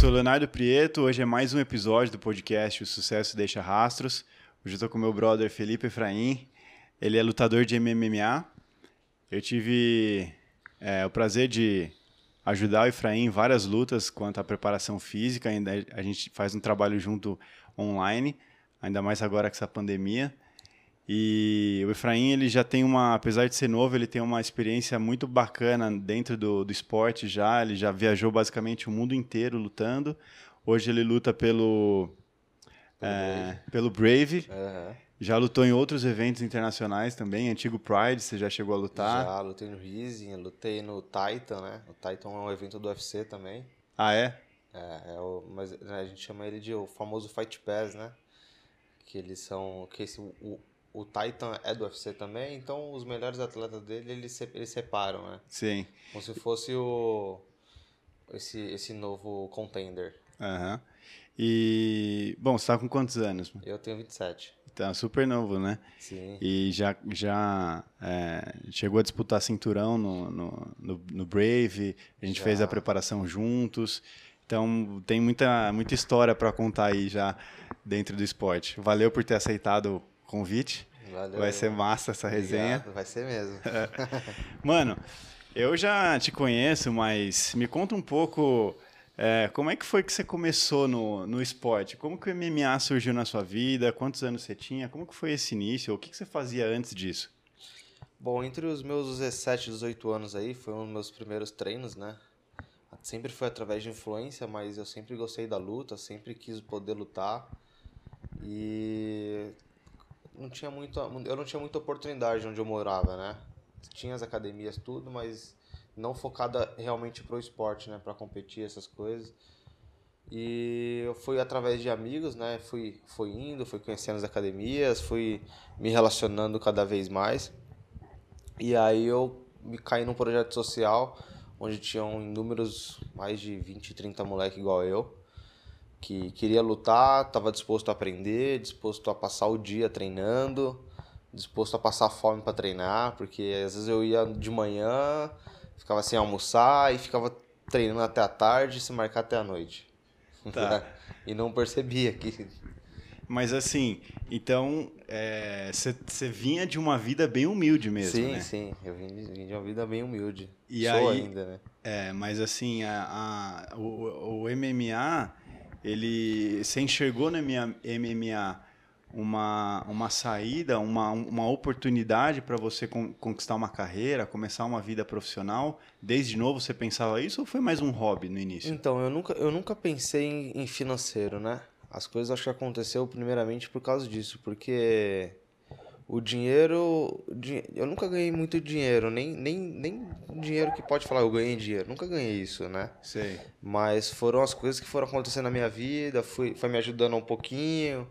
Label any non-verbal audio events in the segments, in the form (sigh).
sou Leonardo Prieto, hoje é mais um episódio do podcast O Sucesso Deixa Rastros. Hoje eu tô com meu brother Felipe Efraim, ele é lutador de MMA. Eu tive é, o prazer de ajudar o Efraim em várias lutas quanto à preparação física, ainda a gente faz um trabalho junto online, ainda mais agora com essa pandemia. E o Efraim, ele já tem uma, apesar de ser novo, ele tem uma experiência muito bacana dentro do, do esporte já. Ele já viajou basicamente o mundo inteiro lutando. Hoje ele luta pelo, pelo é, Brave. Pelo Brave. Uhum. Já lutou em outros eventos internacionais também, antigo Pride, você já chegou a lutar? Já, lutei no Rising, lutei no Titan, né? O Titan é um evento do UFC também. Ah, é? É, é o, mas né, a gente chama ele de o famoso Fight Pass, né? Que eles são. Que esse, o, o Titan é do UFC também, então os melhores atletas dele eles, se, eles separam, né? Sim. Como se fosse o esse, esse novo contender. Aham. Uhum. E, bom, você tá com quantos anos? Eu tenho 27. Tá super novo, né? Sim. E já, já é, chegou a disputar cinturão no, no, no, no Brave, a gente já. fez a preparação juntos. Então tem muita, muita história para contar aí já dentro do esporte. Valeu por ter aceitado convite. Valeu. Vai ser massa essa resenha. Obrigado, vai ser mesmo. (laughs) Mano, eu já te conheço, mas me conta um pouco é, como é que foi que você começou no, no esporte? Como que o MMA surgiu na sua vida? Quantos anos você tinha? Como que foi esse início? O que, que você fazia antes disso? Bom, entre os meus 17 e 18 anos aí, foi um dos meus primeiros treinos, né? Sempre foi através de influência, mas eu sempre gostei da luta, sempre quis poder lutar. E não tinha muito, eu não tinha muita oportunidade onde eu morava, né? Tinha as academias tudo, mas não focada realmente pro esporte, né, para competir essas coisas. E eu fui através de amigos, né? Fui, fui indo, fui conhecendo as academias, fui me relacionando cada vez mais. E aí eu me caí num projeto social onde tinham inúmeros, mais de 20, 30 moleques igual eu que queria lutar, estava disposto a aprender, disposto a passar o dia treinando, disposto a passar fome para treinar, porque às vezes eu ia de manhã, ficava sem almoçar e ficava treinando até a tarde, se marcar até a noite. Tá. (laughs) e não percebia que mas assim, então você é, vinha de uma vida bem humilde mesmo, sim, né? Sim, eu vim de, vim de, uma vida bem humilde. E Sou aí, ainda, né? É, mas assim, a, a o, o MMA ele se enxergou na minha MMA uma, uma saída, uma, uma oportunidade para você con conquistar uma carreira, começar uma vida profissional? Desde novo você pensava isso ou foi mais um hobby no início? Então, eu nunca, eu nunca pensei em, em financeiro, né? As coisas acho que aconteceu primeiramente por causa disso, porque o dinheiro. Eu nunca ganhei muito dinheiro, nem, nem, nem dinheiro que pode falar, eu ganhei dinheiro. Nunca ganhei isso, né? Sei. Mas foram as coisas que foram acontecendo na minha vida, fui, foi me ajudando um pouquinho.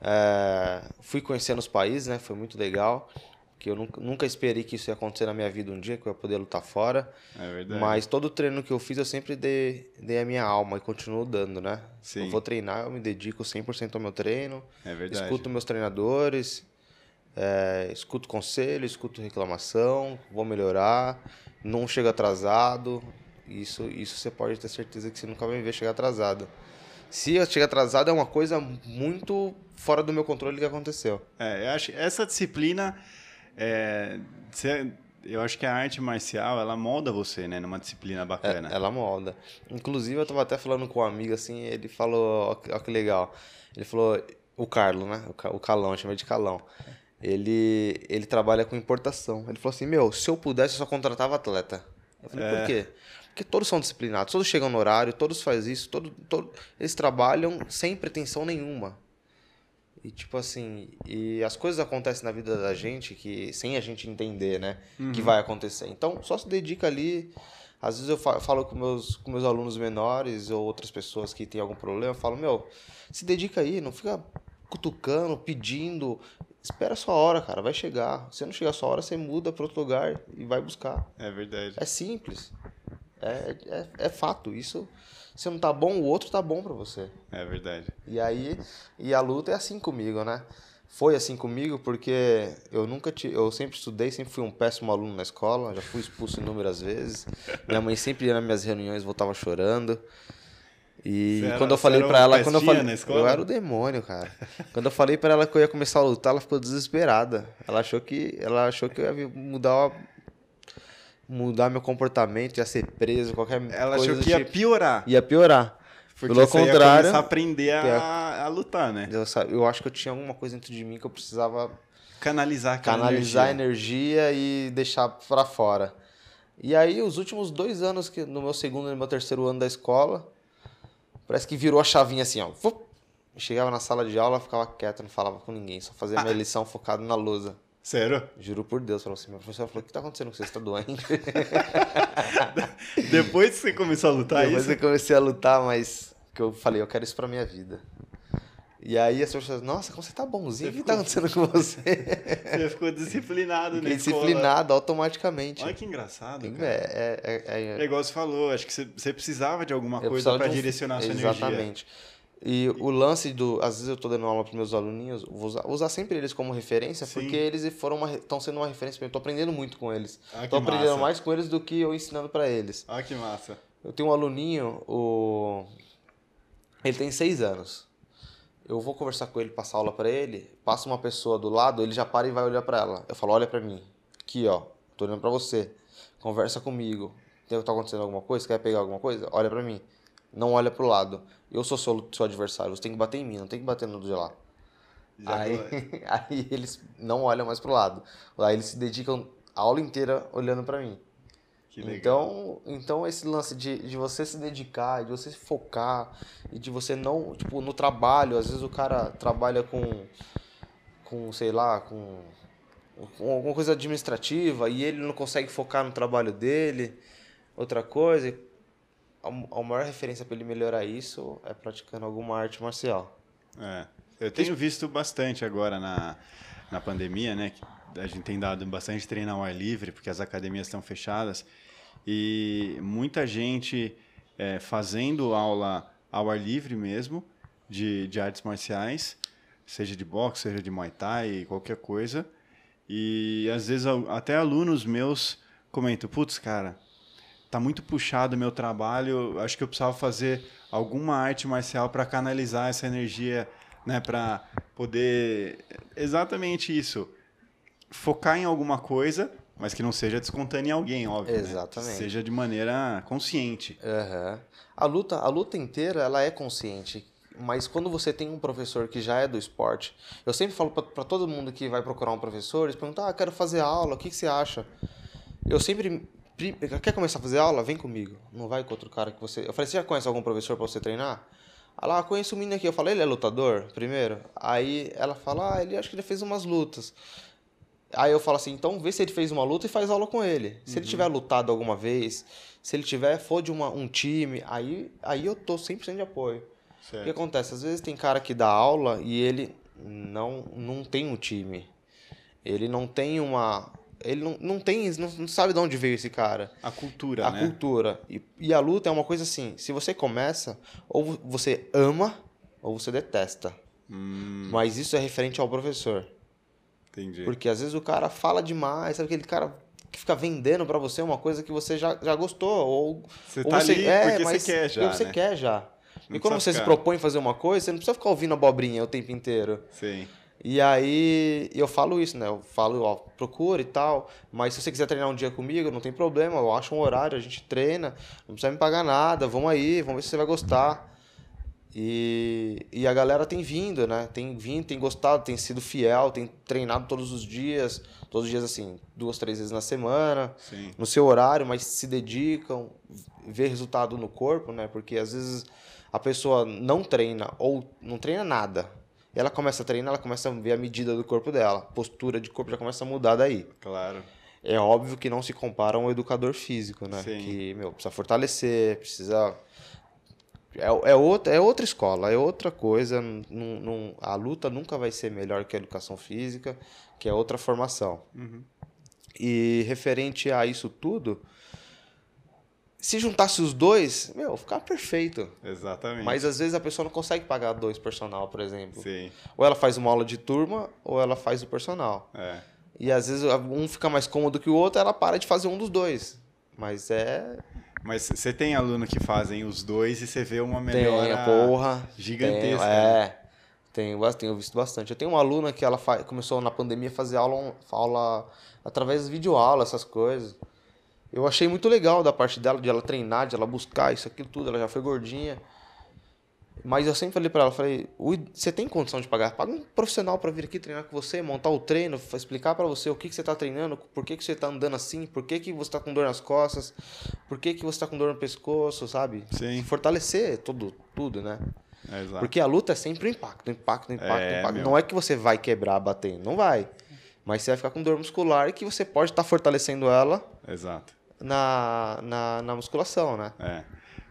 É, fui conhecendo os países, né? Foi muito legal. Que eu nunca, nunca esperei que isso ia acontecer na minha vida um dia, que eu ia poder lutar fora. É verdade. Mas todo treino que eu fiz, eu sempre dei, dei a minha alma e continuo dando, né? Sim. Eu vou treinar, eu me dedico 100% ao meu treino. É verdade. Escuto meus treinadores é, escuto conselho, escuto reclamação, vou melhorar, não chego atrasado. Isso, isso você pode ter certeza que você nunca vai me ver chegar atrasado. Se eu chegar atrasado é uma coisa muito fora do meu controle que aconteceu. É, eu acho essa disciplina, é, eu acho que a arte marcial ela molda você, né, numa disciplina bacana. É, ela molda. Inclusive eu tava até falando com um amigo assim, ele falou, ó, ó que legal. Ele falou, o Carlos, né? O Calão, chama de Calão ele, ele trabalha com importação. Ele falou assim: Meu, se eu pudesse, eu só contratava atleta. Eu falei: é. Por quê? Porque todos são disciplinados, todos chegam no horário, todos fazem isso, todo, todo, eles trabalham sem pretensão nenhuma. E tipo assim, e as coisas acontecem na vida da gente que sem a gente entender, né, uhum. que vai acontecer. Então, só se dedica ali. Às vezes eu falo com meus com meus alunos menores ou outras pessoas que têm algum problema, eu falo: "Meu, se dedica aí, não fica cutucando, pedindo, Espera a sua hora, cara, vai chegar. Se não chegar a sua hora, você muda para outro lugar e vai buscar. É verdade. É simples. É, é, é fato. Isso, se não tá bom, o outro tá bom para você. É verdade. E aí, e a luta é assim comigo, né? Foi assim comigo porque eu nunca te, eu sempre estudei, sempre fui um péssimo aluno na escola, já fui expulso inúmeras vezes. Minha mãe sempre ia nas minhas reuniões, voltava chorando. E era- quando eu falei um ela, quando eu falei, eu era o demônio, cara. (laughs) quando eu falei pra ela que eu ia começar a lutar, ela ficou desesperada. Ela achou que, ela achou que eu ia mudar mudar meu comportamento, ia ser preso, qualquer Ela coisa achou do que ia tipo. piorar. ia piorar. Porque Pelo você ia contrário, começar a aprender a, a lutar, né? eu, eu acho que eu tinha alguma coisa dentro de mim que eu precisava Canalizar canalizar a energia. energia e deixar pra fora. E aí, os últimos dois anos, que no meu segundo e no meu terceiro ano da escola, parece que virou a chavinha assim, ó. Chegava na sala de aula, ficava quieto, não falava com ninguém, só fazia minha lição focado na lousa. Sério? Juro por Deus, falou assim, meu professor falou, o que tá acontecendo com você? Você tá doente? (laughs) Depois que você começou a lutar Depois isso, eu comecei a lutar, mas que eu falei, eu quero isso pra minha vida. E aí as pessoas, nossa, como você tá bonzinho, o que Você tá acontecendo com você? (laughs) você ficou disciplinado escola. disciplinado automaticamente. Olha que engraçado, É, cara. é, é, é, É igual você falou, acho que você, você precisava de alguma Eu coisa de um- direcionar a sua energia. Exatamente. E o lance do. Às vezes eu tô dando aula pros meus aluninhos, vou usar, usar sempre eles como referência, Sim. porque eles foram estão sendo uma referência pra mim. Eu tô aprendendo muito com eles. Ah, tô aprendendo massa. mais com eles do que eu ensinando pra eles. Ah, que massa. Eu tenho um aluninho, o. Ele tem seis anos. Eu vou conversar com ele, passar aula pra ele, passa uma pessoa do lado, ele já para e vai olhar pra ela. Eu falo, olha pra mim. Aqui, ó. Tô olhando pra você. Conversa comigo. Tem, tá acontecendo alguma coisa? Quer pegar alguma coisa? Olha pra mim. Não olha pro lado. Eu sou seu, seu adversário. Você tem que bater em mim, não tem que bater no de lá. Já Aí, tô- (laughs) aí eles não olham mais pro lado. Aí eles se dedicam a aula inteira olhando pra mim. Então, então esse lance de, de você se dedicar, de você se focar e de você não, tipo, no trabalho, às vezes o cara trabalha com, com sei lá, com, com alguma coisa administrativa e ele não consegue focar no trabalho dele, outra coisa. A, a maior referência para ele melhorar isso é praticando alguma arte marcial. É. Eu tenho visto bastante agora na, na pandemia, né? que A gente tem dado bastante treino ao ar livre, porque as academias estão fechadas. E muita gente é, fazendo aula ao ar livre mesmo, de, de artes marciais, seja de boxe, seja de muay thai, qualquer coisa. E às vezes até alunos meus comentam: putz, cara, tá muito puxado o meu trabalho, acho que eu precisava fazer alguma arte marcial para canalizar essa energia, né, para poder exatamente isso, focar em alguma coisa, mas que não seja descontando em alguém, óbvio, né? Exatamente. Que seja de maneira consciente. Aham. A luta, a luta inteira, ela é consciente. Mas quando você tem um professor que já é do esporte, eu sempre falo para todo mundo que vai procurar um professor, eles perguntam: "Ah, quero fazer aula, o que, que você acha?" Eu sempre quer começar a fazer aula? Vem comigo. Não vai com outro cara que você. Eu falei: "Você já conhece algum professor para você treinar?" Ah lá, conheço um menino aqui. Eu falei: "Ele é lutador?" Primeiro. Aí ela fala: "Ah, ele acho que ele fez umas lutas." Aí eu falo assim, então vê se ele fez uma luta e faz aula com ele. Se ele tiver lutado alguma vez, se ele tiver, for de uma, um time, aí, aí eu tô 100% de apoio. O que Certo. acontece? Às vezes tem cara que dá aula e ele não, não tem um time. Ele não tem uma... Ele não, não tem... Não, não sabe de onde veio esse cara. A cultura, A né? cultura. E, e a luta é uma coisa assim, se você começa, ou você ama, ou você detesta. Hum, Mas isso é referente ao professor. Entendi. Porque às vezes o cara fala demais, sabe aquele cara que fica vendendo pra você uma coisa que você já, já gostou. Ou, Você ou tá você, ali é, porque você quer já, você né? quer já. Não e quando você se ficar- propõe fazer uma coisa, você não precisa ficar ouvindo abobrinha o tempo inteiro. Sim. E aí eu falo isso, né? Eu falo, ó, procura e tal. Mas se você quiser treinar um dia comigo, não tem problema. Eu acho um horário, a gente treina. Não precisa me pagar nada. Vamos aí, vamos ver se você vai gostar. E, e a galera tem vindo, né? Tem vindo, tem gostado, tem sido fiel, tem treinado todos os dias. Todos os dias, assim, duas, três vezes na semana Sim. no seu horário, mas se dedicam, vê resultado no corpo, né? Porque às vezes a pessoa não treina ou não treina nada. Ela começa a treinar, ela começa a ver a medida do corpo dela, postura de corpo já começa a mudar daí. Claro. É óbvio que não se compara a um educador físico, né? Sim. Que, meu, precisa fortalecer, precisa. É, é, outra, é outra escola, é outra coisa. Não, não, a luta nunca vai ser melhor que a educação física, que é outra formação. Uhum. E referente a isso tudo, se juntasse os dois, meu, ficava perfeito. Exatamente. Mas às vezes a pessoa não consegue pagar dois personal, por exemplo. Sim. Ou ela faz uma aula de turma, ou ela faz o personal. É. E às vezes um fica mais cômodo que o outro, ela para de fazer um dos dois. Mas é. Mas você tem aluno que fazem os dois e você vê uma melhora Tem, porra. gigantesca. Tenho, né? é. Tenho, tenho visto bastante. Eu tenho uma aluna que ela começou na pandemia a fazer aula, aula através de videoaula, essas coisas. Eu achei muito legal da parte dela, de ela treinar, de ela buscar isso, aquilo tudo. Ela já foi gordinha. Mas eu sempre falei pra ela, falei, "O id- você tem condição de pagar? Paga um profissional pra vir aqui treinar com você, montar o treino, explicar pra você o que, que você tá treinando, por que, que você tá andando assim, por que, que você tá com dor nas costas, por que, que você tá com dor no pescoço, sabe? Sim. Fortalecer tudo, tudo, né? É, exato. Porque a luta é sempre o impacto, impacto, impacto, É, impacto. meu. Não é que você vai quebrar batendo, não vai. Mas você vai ficar com dor muscular e que você pode estar fortalecendo ela Exato. na, na, na musculação, né? É.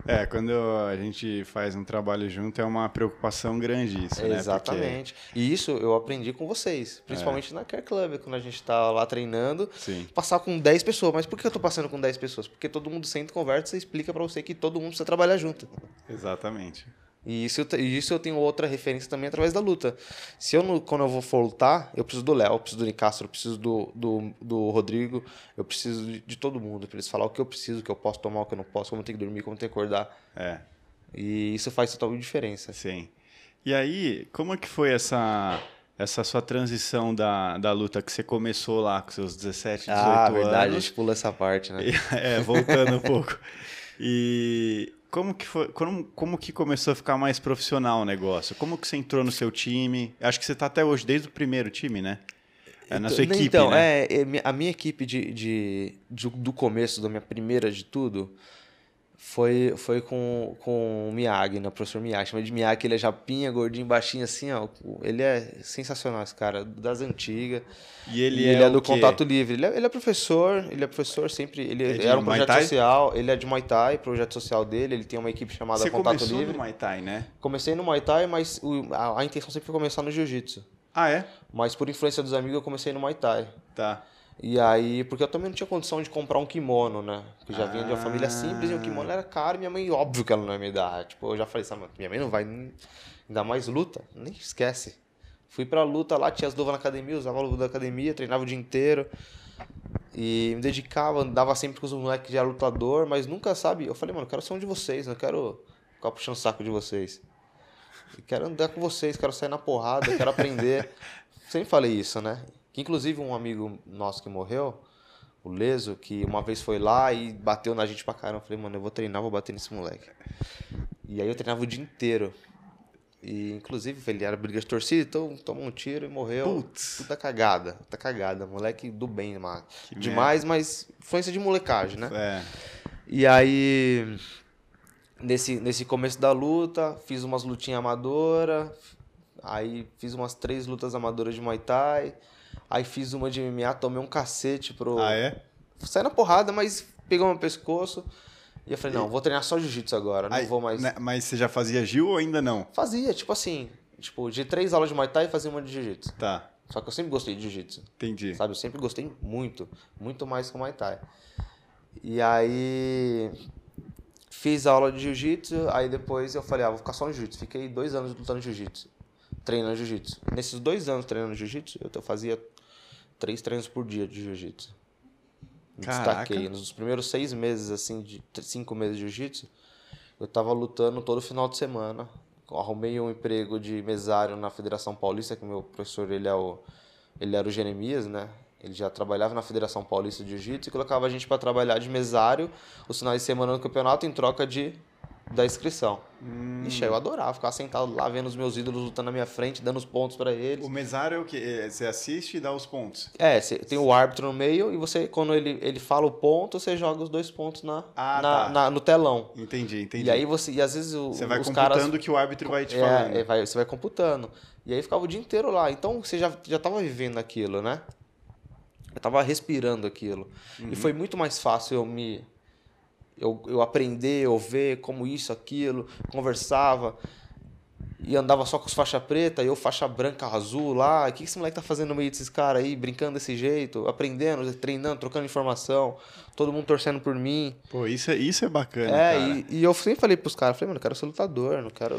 É, quando a gente faz um trabalho junto é uma preocupação grande isso, né? Exatamente. E isso eu aprendi com vocês, principalmente na Care Club, quando a gente tá lá treinando. Porque... Sim. Passar com 10 pessoas. Mas por que eu tô passando com 10 pessoas? Porque todo mundo senta, conversa e explica pra você que todo mundo precisa trabalhar junto. Exatamente. E isso, eu e isso eu tenho outra referência também através da luta. Se eu, não- quando eu vou for lutar, eu preciso do Léo, eu preciso do Nicastro, eu preciso do, do, do Rodrigo, eu preciso de, de todo mundo, pra eles falar o que eu preciso, o que eu posso tomar, o que eu não posso, como eu tenho que dormir, como eu tenho que acordar. É, E isso faz total diferença. sim. E aí, como é que foi essa, essa sua transição da, da luta que você começou lá com seus 17, 18 Ah, verdade, a anos? gente pula essa parte, né? É, voltando um (laughs) pouco. E como que foi, como, como que começou a ficar mais profissional o negócio? Como que você entrou no seu time? Acho que você está até hoje desde o primeiro time, né? É, na sua equipe, então, né? é, é, a minha equipe de, de, de- do começo, da minha primeira de tudo, foi, foi com, com o Miyagi, né? O professor Miyagi. Chama de Miyagi, ele é japinha, gordinho, baixinho, assim, ó. Ele é sensacional, esse cara, das antigas. E ele, E ele é, é, o do quê? Contato Livre. Ele é, ele é professor, ele é professor sempre. Ele É era um projeto Thai? social, ele é de Muay Thai, projeto social dele, ele tem uma equipe chamada Você Contato começou Livre. no Muay Thai, né? Comecei no Muay Thai, mas o- a, a intenção sempre foi começar no Jiu-Jitsu. Ah, é? Mas por influência dos amigos eu comecei no Muay Thai. Tá. E aí, porque eu também não tinha condição de comprar um kimono, né? Porque já vinha de uma Ah. família simples e o kimono era caro minha mãe, óbvio que ela não ia me dar. Tipo, eu já falei, sabe, minha mãe não vai ainda mais luta, nem esquece. Fui pra luta lá, tinha as luvas na academia, usava a luva da academia, treinava o dia inteiro. E me dedicava, andava sempre com os moleques que já lutador, mas nunca, sabe? Eu falei, mano, eu quero ser um de vocês, não quero ficar puxando o saco de vocês. Eu quero andar com vocês, quero sair na porrada, quero aprender. (laughs) Sempre falei isso, né? Que inclusive um amigo nosso que morreu, o Leso, que uma vez foi lá e bateu na gente pra caramba. Eu falei, mano, eu vou treinar, vou bater nesse moleque. E aí eu treinava o dia inteiro. E inclusive ele era briga de torcida, então tomou um tiro e morreu. Putz. Puta cagada, puta cagada. Moleque do bem, mano. Que Demais, mas influência de molecagem, né? É. E aí, nesse, nesse começo da luta, fiz umas lutinhas amadoras. Aí fiz umas três lutas amadoras de Muay Thai. Aí fiz uma de MMA, tomei um cacete pro. Ah, é? Saí na porrada, mas pegou meu pescoço. E eu falei, não, vou treinar só jiu-jitsu agora, não Aí, vou mais. né, Mas você já fazia Gil ou ainda não? Fazia, tipo assim, tipo, de três aulas de Muay Thai, fazia uma de jiu-jitsu. Tá, Só que eu sempre gostei de jiu-jitsu. entendi. Sabe, eu sempre gostei muito, muito mais que o Muay Thai. E aí fiz aula de jiu-jitsu, aí depois eu falei, ah, vou ficar só no jiu-jitsu. Fiquei dois anos lutando jiu-jitsu, treinando jiu-jitsu. Nesses dois anos treinando jiu-jitsu, eu fazia três treinos por dia de jiu-jitsu. Destaquei. Nos primeiros seis meses, assim, de cinco meses de jiu-jitsu, eu tava lutando todo final de semana. Arrumei um emprego de mesário na Federação Paulista, que meu professor, ele, é o, ele era o Jeremias, né? Ele já trabalhava na Federação Paulista de Jiu-Jitsu e colocava a gente para trabalhar de mesário os finais de semana no campeonato em troca de da inscrição. Hum. Ixi, eu adorava ficar sentado lá vendo os meus ídolos lutando na minha frente, dando os pontos para eles. O mesário é o quê? É, Você assiste e dá os pontos. É, cê tem o árbitro no meio e você, quando ele, ele fala o ponto, você joga os dois pontos na, Ah, na, tá. na- no telão. Entendi, entendi. E aí você. E às vezes o, você vai os computando caras. o que o árbitro vai te falando. É, é, vai, você vai computando. E aí ficava o dia inteiro lá. Então você já, já tava vivendo aquilo, né? Eu tava respirando aquilo. Uhum. E foi muito mais fácil eu me. Eu, eu aprender, eu ver como isso, aquilo, conversava. E andava só com os faixa preta, e eu faixa branca, azul lá. O que esse moleque tá fazendo no meio desses caras aí, brincando desse jeito, aprendendo, treinando, trocando informação, todo mundo torcendo por mim. Pô, isso é, isso é bacana, É, e, e eu sempre falei pros caras, falei, mano, eu quero ser lutador, não quero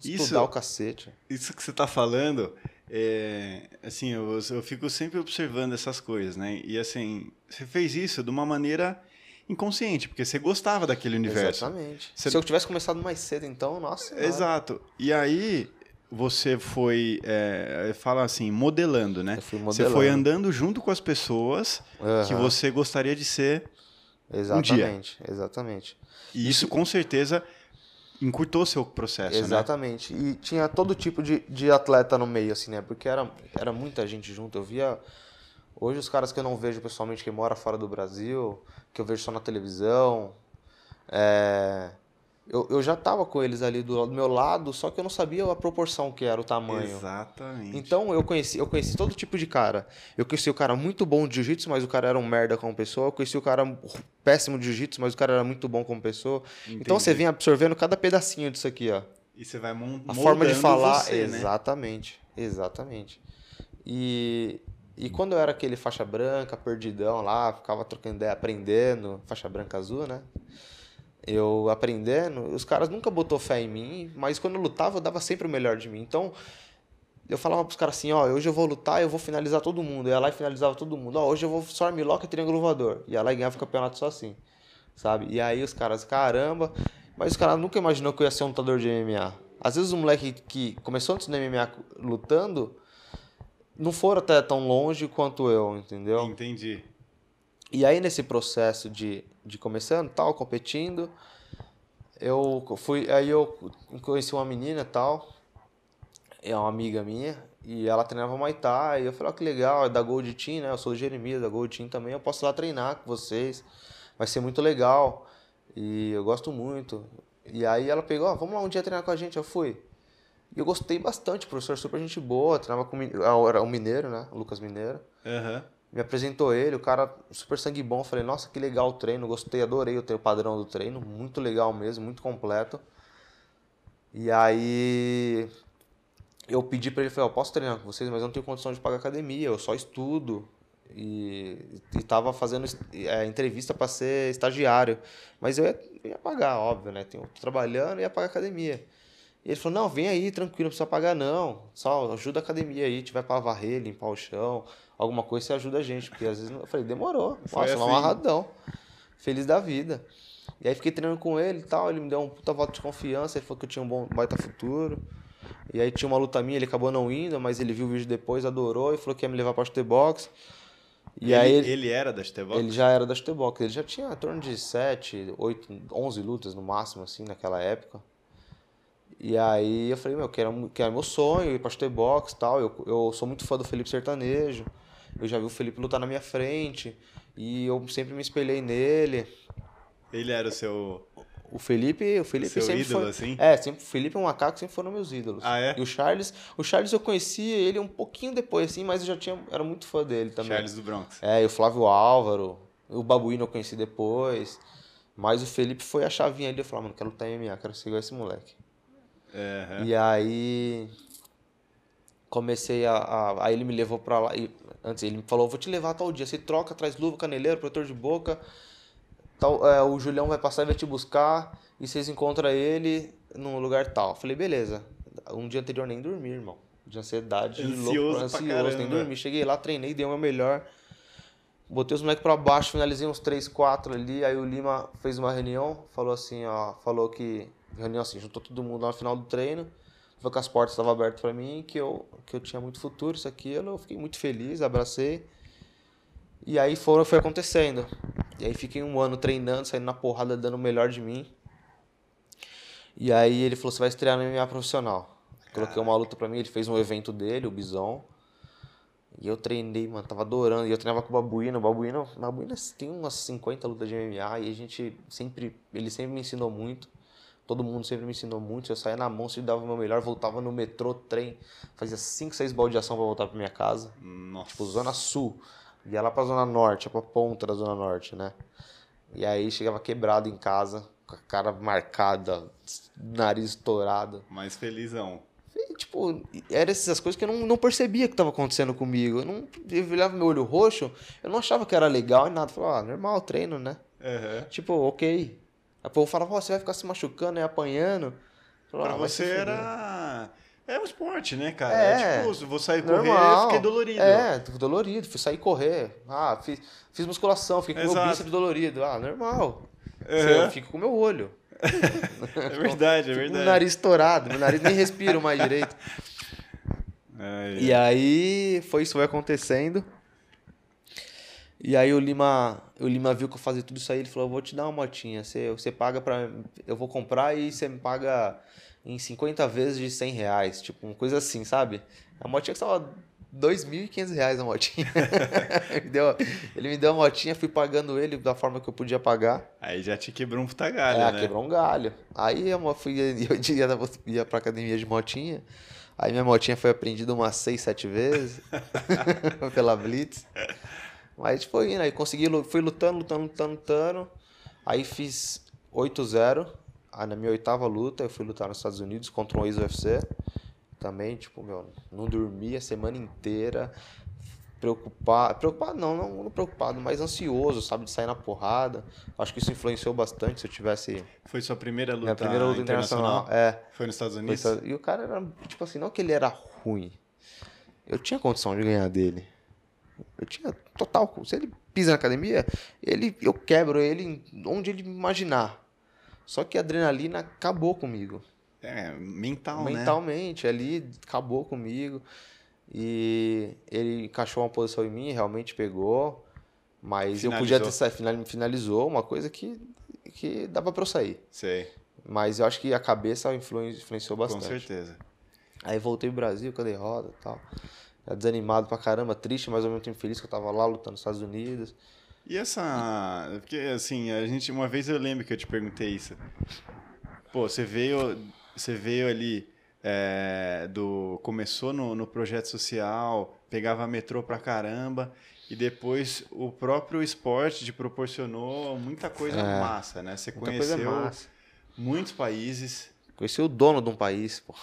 estudar Isso- o cacete. Isso que você tá falando, é, assim, eu, eu fico sempre observando essas coisas, né? E assim, você fez isso de uma maneira inconsciente, porque você gostava daquele universo. Exatamente. Você- Se eu tivesse começado mais cedo, então, nossa. Exato. E aí você foi, é, fala assim, modelando, né? Eu fui Você modelando. foi andando junto com as pessoas que Aham. você gostaria de ser. Exatamente, exatamente. E isso, com certeza, encurtou seu processo, né? Exatamente. E tinha todo tipo de, de atleta no meio, assim, né? Porque era, era muita gente junto. Eu via. Hoje os caras que eu não vejo pessoalmente, que mora fora do Brasil, que eu vejo só na televisão. é, Eu, eu já tava com eles ali do, do meu lado, só que eu não sabia a proporção que era o tamanho. Exatamente. Então eu conheci, eu conheci todo tipo de cara. Eu conheci o cara muito bom de jiu-jitsu, mas o cara era um merda como pessoa. Eu conheci o cara péssimo de jiu-jitsu, mas o cara era muito bom como pessoa. Então você Entendi. vem absorvendo cada pedacinho disso aqui, ó. E você vai mon A forma de falar, você, né? exatamente, exatamente. E, e quando eu era aquele faixa branca, perdidão lá, ficava trocando ideia, aprendendo, faixa branca azul, né? Eu aprendendo, os caras nunca botou fé em mim, mas quando eu lutava, eu dava sempre o melhor de mim. Então, eu falava pros caras assim, ó, hoje eu vou lutar, eu vou finalizar todo mundo. Eu ia lá e finalizava todo mundo. Ó, hoje eu vou só armlock e triângulo voador. Ia lá e ganhava o campeonato só assim, sabe? E aí os caras, caramba, mas os caras nunca imaginou que eu ia ser um lutador de MMA. Às vezes o moleque que começou antes do MMA lutando, não foram até tão longe quanto eu, entendeu? Entendi. E aí nesse processo de, de começando, tal, competindo, eu fui, aí eu conheci uma menina, tal, é uma amiga minha, e ela treinava Muay Thai, e eu falei, ó, que legal, é da Gold Team, né? Eu sou o Jeremias da Gold Team também, eu posso ir lá treinar com vocês, vai ser muito legal, e eu gosto muito. E aí ela pegou, ó, vamos lá um dia treinar com a gente, eu fui. E eu gostei bastante, professor super gente boa, treinava com o ah, era o Mineiro, né? O Lucas Mineiro. Aham. Me apresentou ele, o cara super sangue bom. Falei, nossa, que legal o treino, gostei, adorei o tre- o padrão do treino, muito legal mesmo, muito completo. E aí eu pedi pra ele, falei, ó, posso treinar com vocês, mas eu não tenho condição de pagar academia, eu só estudo. E, e tava fazendo é, entrevista para ser estagiário. Mas eu ia, ia pagar, óbvio, né? Tenho, trabalhando e ia pagar academia. E ele falou, não, vem aí, tranquilo, não precisa pagar não. Só ajuda a academia aí, tiver pra varrer, limpar o chão, alguma coisa você ajuda a gente. Porque às vezes eu falei, demorou. Foi Nossa, assim. amarradão. Feliz da vida. E aí fiquei treinando com ele e tal, ele me deu um puta voto de confiança, ele falou que eu tinha um bom baita futuro. E aí tinha uma luta minha, ele acabou não indo, mas ele viu o vídeo depois, adorou e falou que ia me levar pra chutebox. E ele, aí ele... ele, era da Chutebox? ele já era da chutebox, ele já tinha em torno de 7, 8, 11 lutas no máximo, assim, naquela época. E aí eu falei, meu, que era, que era meu sonho, ir pra chutebox e tal. Eu, eu sou muito fã do Felipe Sertanejo. Eu já vi o Felipe lutar na minha frente. E eu sempre me espelhei nele. Ele era o seu... O Felipe, o Felipe Seu sempre ídolo, foi. assim? É, sempre, o Felipe e o Macaco sempre foram meus ídolos. Ah, é? E o Charles, o Charles eu conheci ele um pouquinho depois, assim, mas eu já tinha, era muito fã dele também. Charles do Bronx. É, e o Flávio Álvaro, o Babuíno eu conheci depois. Mas o Felipe foi a chavinha ali, eu falei, "Ah, mano, quero lutar em MMA, quero ser igual esse moleque. Aham. E aí comecei a, a- Aí ele me levou pra lá. E, antes ele me falou, vou te levar tal dia. Você troca, traz luva, caneleiro, protetor de boca. Tal, é, o Julião vai passar e vai te buscar. E vocês encontram ele num lugar tal. Falei, beleza. Um dia anterior nem dormi, irmão. De ansiedade, de Ansioso louco, ansioso, nem dormi. Cheguei lá, treinei, dei o meu melhor. Botei os moleques pra baixo, finalizei uns 3, 4 ali. Aí o Lima fez uma reunião, falou assim, ó, falou que. Reunião assim, juntou todo mundo lá no final do treino. Falou que as portas estavam abertas pra mim, que eu, que eu tinha muito futuro, isso, aquilo. Eu fiquei muito feliz, abracei. E aí foram, foi acontecendo. E aí fiquei um ano treinando, saindo na porrada, dando o melhor de mim. E aí ele falou, você vai estrear no MMA profissional. Coloquei uma luta pra mim, ele fez um evento dele, o Bison. E eu treinei, mano, tava adorando. E eu treinava com o Babuíno. O Babuíno, Babuíno tem umas 50 lutas de MMA e a gente sempre, ele sempre me ensinou muito. Todo mundo sempre me ensinou muito. Eu saía na mão, sempre dava o meu melhor, voltava no metrô, trem, fazia 5, 6 balde de ação pra voltar pra minha casa. Nossa. Tipo, Zona Sul. Ia lá pra Zona Norte, pra ponta da Zona Norte, né? E aí chegava quebrado em casa, com a cara marcada, nariz estourado. Mais felizão. E, tipo, eram essas coisas que eu não, não percebia que estava acontecendo comigo. Eu, não, eu olhava meu olho roxo, eu não achava que era legal e nada. Eu falava, ah, normal, treino, né? Aham. Tipo, ok. Aí o povo falava, "Pô, você vai ficar se machucando e apanhando. Falava, Pra "Ah, vai você se fuder." era. É um esporte, né, cara? É. É, tipo, vou sair correr, eu fiquei dolorido. É, dolorido. Fui sair correr. Ah, fiz, fiz musculação, fiquei com meu Exato. bíceps dolorido. Ah, normal. Uhum. Eu fico com o meu olho. (laughs) É verdade, é verdade. o nariz estourado. Meu nariz nem respiro mais direito. É, E aí foi isso, foi acontecendo. E aí o Lima, o Lima viu que eu fazia tudo isso aí, ele falou, vou te dar uma motinha, você, você paga pra... Eu vou comprar e você me paga em 50 vezes de 100 reais, tipo, uma coisa assim, sabe? A motinha custava 2.500 reais a motinha. ele, (laughs) me deu, ele me deu a motinha, fui pagando ele da forma que eu podia pagar. Aí já te quebrou um puta galho, É, né? quebrou um galho. Aí eu fui, (laughs) eu ia, ia pra academia de motinha. Aí minha motinha foi apreendida umas 6, 7 vezes (laughs) pela Blitz. Mas foi indo, aí consegui, fui lutando, lutando, lutando, lutando. Aí fiz 8-0. Aí na minha oitava luta eu fui lutar nos Estados Unidos contra um ex-UFC. Também, tipo, meu, não dormi a semana inteira. Preocupado, preocupado não, não, não preocupado, mas ansioso, sabe, de sair na porrada. Acho que isso influenciou bastante se eu tivesse Foi sua primeira luta primeira luta internacional. É. Foi nos Estados Foi Unidos? só- E o cara era, tipo assim, não que ele era ruim. Eu tinha condição de ganhar dele. Eu tinha total. Se ele pisa na academia, ele, eu quebro ele onde ele imaginar. Só que a adrenalina acabou comigo. É, mental, né? Mentalmente, ali acabou comigo. E ele encaixou uma posição em mim, realmente pegou. Mas eu podia ter Finalizou. saído, final- finalizou uma coisa que, que dava pra eu sair. Sei, Mas eu acho que a cabeça influen- influenciou com bastante. certeza. Aí voltei pro Brasil com a derrota e tal. Desanimado pra caramba, triste, mas ao mesmo tempo feliz que eu tava lá lutando nos Estados Unidos. E essa. Porque, assim, a gente. Uma vez eu lembro que eu te perguntei isso. Pô, você veio. Você veio ali. é, do começou no, no projeto social, pegava metrô pra caramba e depois o próprio esporte te proporcionou muita coisa massa, né? Você É. Conheceu muitos países. Conheci o dono de um país, pô.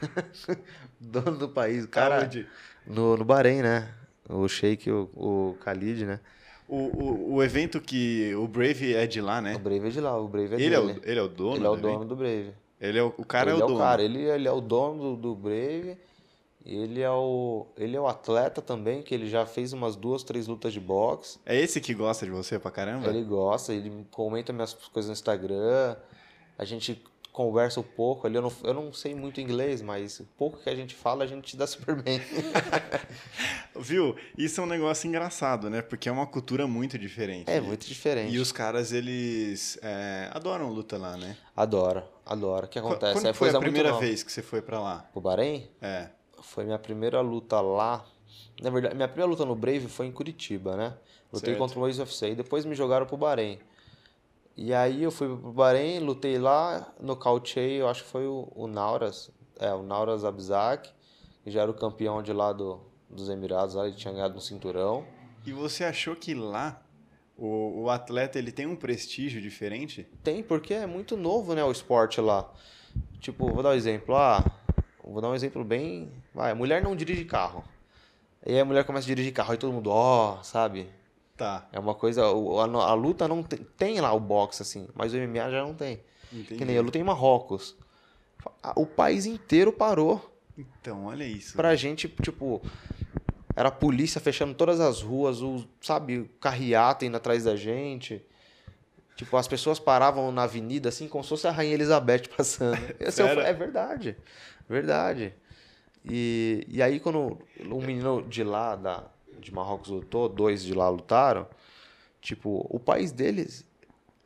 (laughs) dono do país, o cara. Aonde? No, no Bahrein, né? O Sheik, o, o Khalid, né? O, o, o evento que o Brave é de lá, O né? Brave é de lá, o Brave é Ele é, o, dele. ele é o dono? ele é o do dono do Brave. Ele é o, o cara ele é o dono. cara, ele, ele é o dono do, do Brave. Ele é, o, ele é o atleta também, que ele já fez umas duas, três lutas de boxe. É esse que gosta de você pra caramba? Ele gosta, ele comenta minhas coisas no Instagram. A gente conversa um pouco ali. Eu não, eu não sei muito inglês, mas o pouco que a gente fala, a gente dá super bem. (laughs) Viu? Isso é um negócio engraçado, né? Porque é uma cultura muito diferente. É muito diferente. E os caras, eles é, adoram luta lá, né? Adoro, adoro. O que Qu- acontece? Quando é foi a primeira vez que você foi pra lá? Pro Bahrein? É. Foi minha primeira luta lá. Na verdade, minha primeira luta no Brave foi em Curitiba, né? Lutei Certo. contra o ex-UFC. E depois me jogaram pro Bahrein. E aí eu fui pro Bahrein, lutei lá, nocauteei, eu acho que foi o, o Nauras. É, o Nauras Abzak, que já era o campeão de lá do, dos Emirados, lá, ele tinha ganhado um cinturão. E você achou que lá o, o atleta ele tem um prestígio diferente? Tem, porque é muito novo, né, o esporte lá. Tipo, vou dar um exemplo. Ah, vou dar um exemplo bem. Vai, a mulher não dirige carro. E aí a mulher começa a dirigir carro e todo mundo, ó, sabe? Tá. É uma coisa. o- A, a luta não tem. Tem lá o boxe, assim, mas o MMA já não tem. Entendi. Que nem eu lutei em Marrocos. A- O país inteiro parou Então, olha isso. pra gente, tipo. Era a polícia fechando todas as ruas, o, sabe, o carreata indo atrás da gente. Tipo, as pessoas paravam na avenida assim, como se fosse a Rainha Elizabeth (laughs) passando. (laughs) Esse é, o- é verdade. Verdade. E, e aí, quando um menino de lá, da, de Marrocos lutou, dois de lá lutaram, tipo, o país deles,